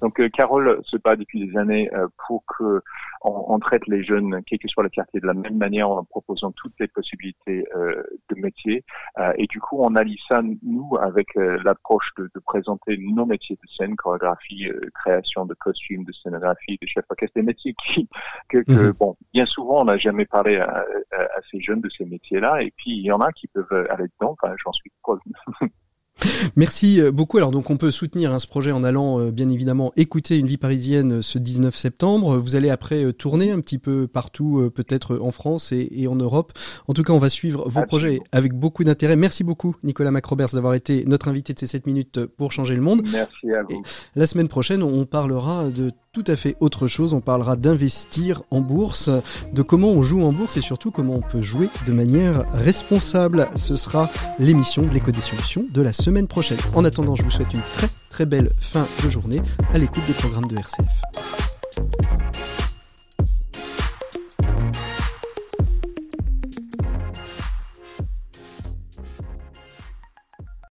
donc euh, Carole se bat depuis des années euh, pour que on, traite les jeunes, quel que soit le quartier, de la même manière en proposant toutes les possibilités euh, de métiers. et du coup, on allie ça nous avec l'approche de, de, présenter nos métiers de scène, chorégraphie, création de costumes, de scénographie, de chef orchestre, des métiers qui que, que mhm. bon bien sûr souvent, on n'a jamais parlé à, ces jeunes de ces métiers-là. Et puis, il y en a qui peuvent aller dedans. Enfin, j'en suis preuve. Merci euh, beaucoup. Alors donc on peut soutenir hein, ce projet en allant euh, bien évidemment écouter une vie parisienne euh, ce 19 septembre. Vous allez après tourner un petit peu partout, peut-être en France et, en Europe. En tout cas, on va suivre vos projets avec beaucoup d'intérêt. Merci beaucoup Nicolas Macrobers d'avoir été notre invité de ces 7 minutes pour changer le monde. Merci à vous. la semaine prochaine, on parlera de tout à fait autre chose. On parlera d'investir en bourse, de comment on joue en bourse et surtout comment on peut jouer de manière responsable. Ce sera l'émission de l'éco des solutions de la semaine prochaine. En attendant, je vous souhaite une très très belle fin de journée à l'écoute des programmes de RCF.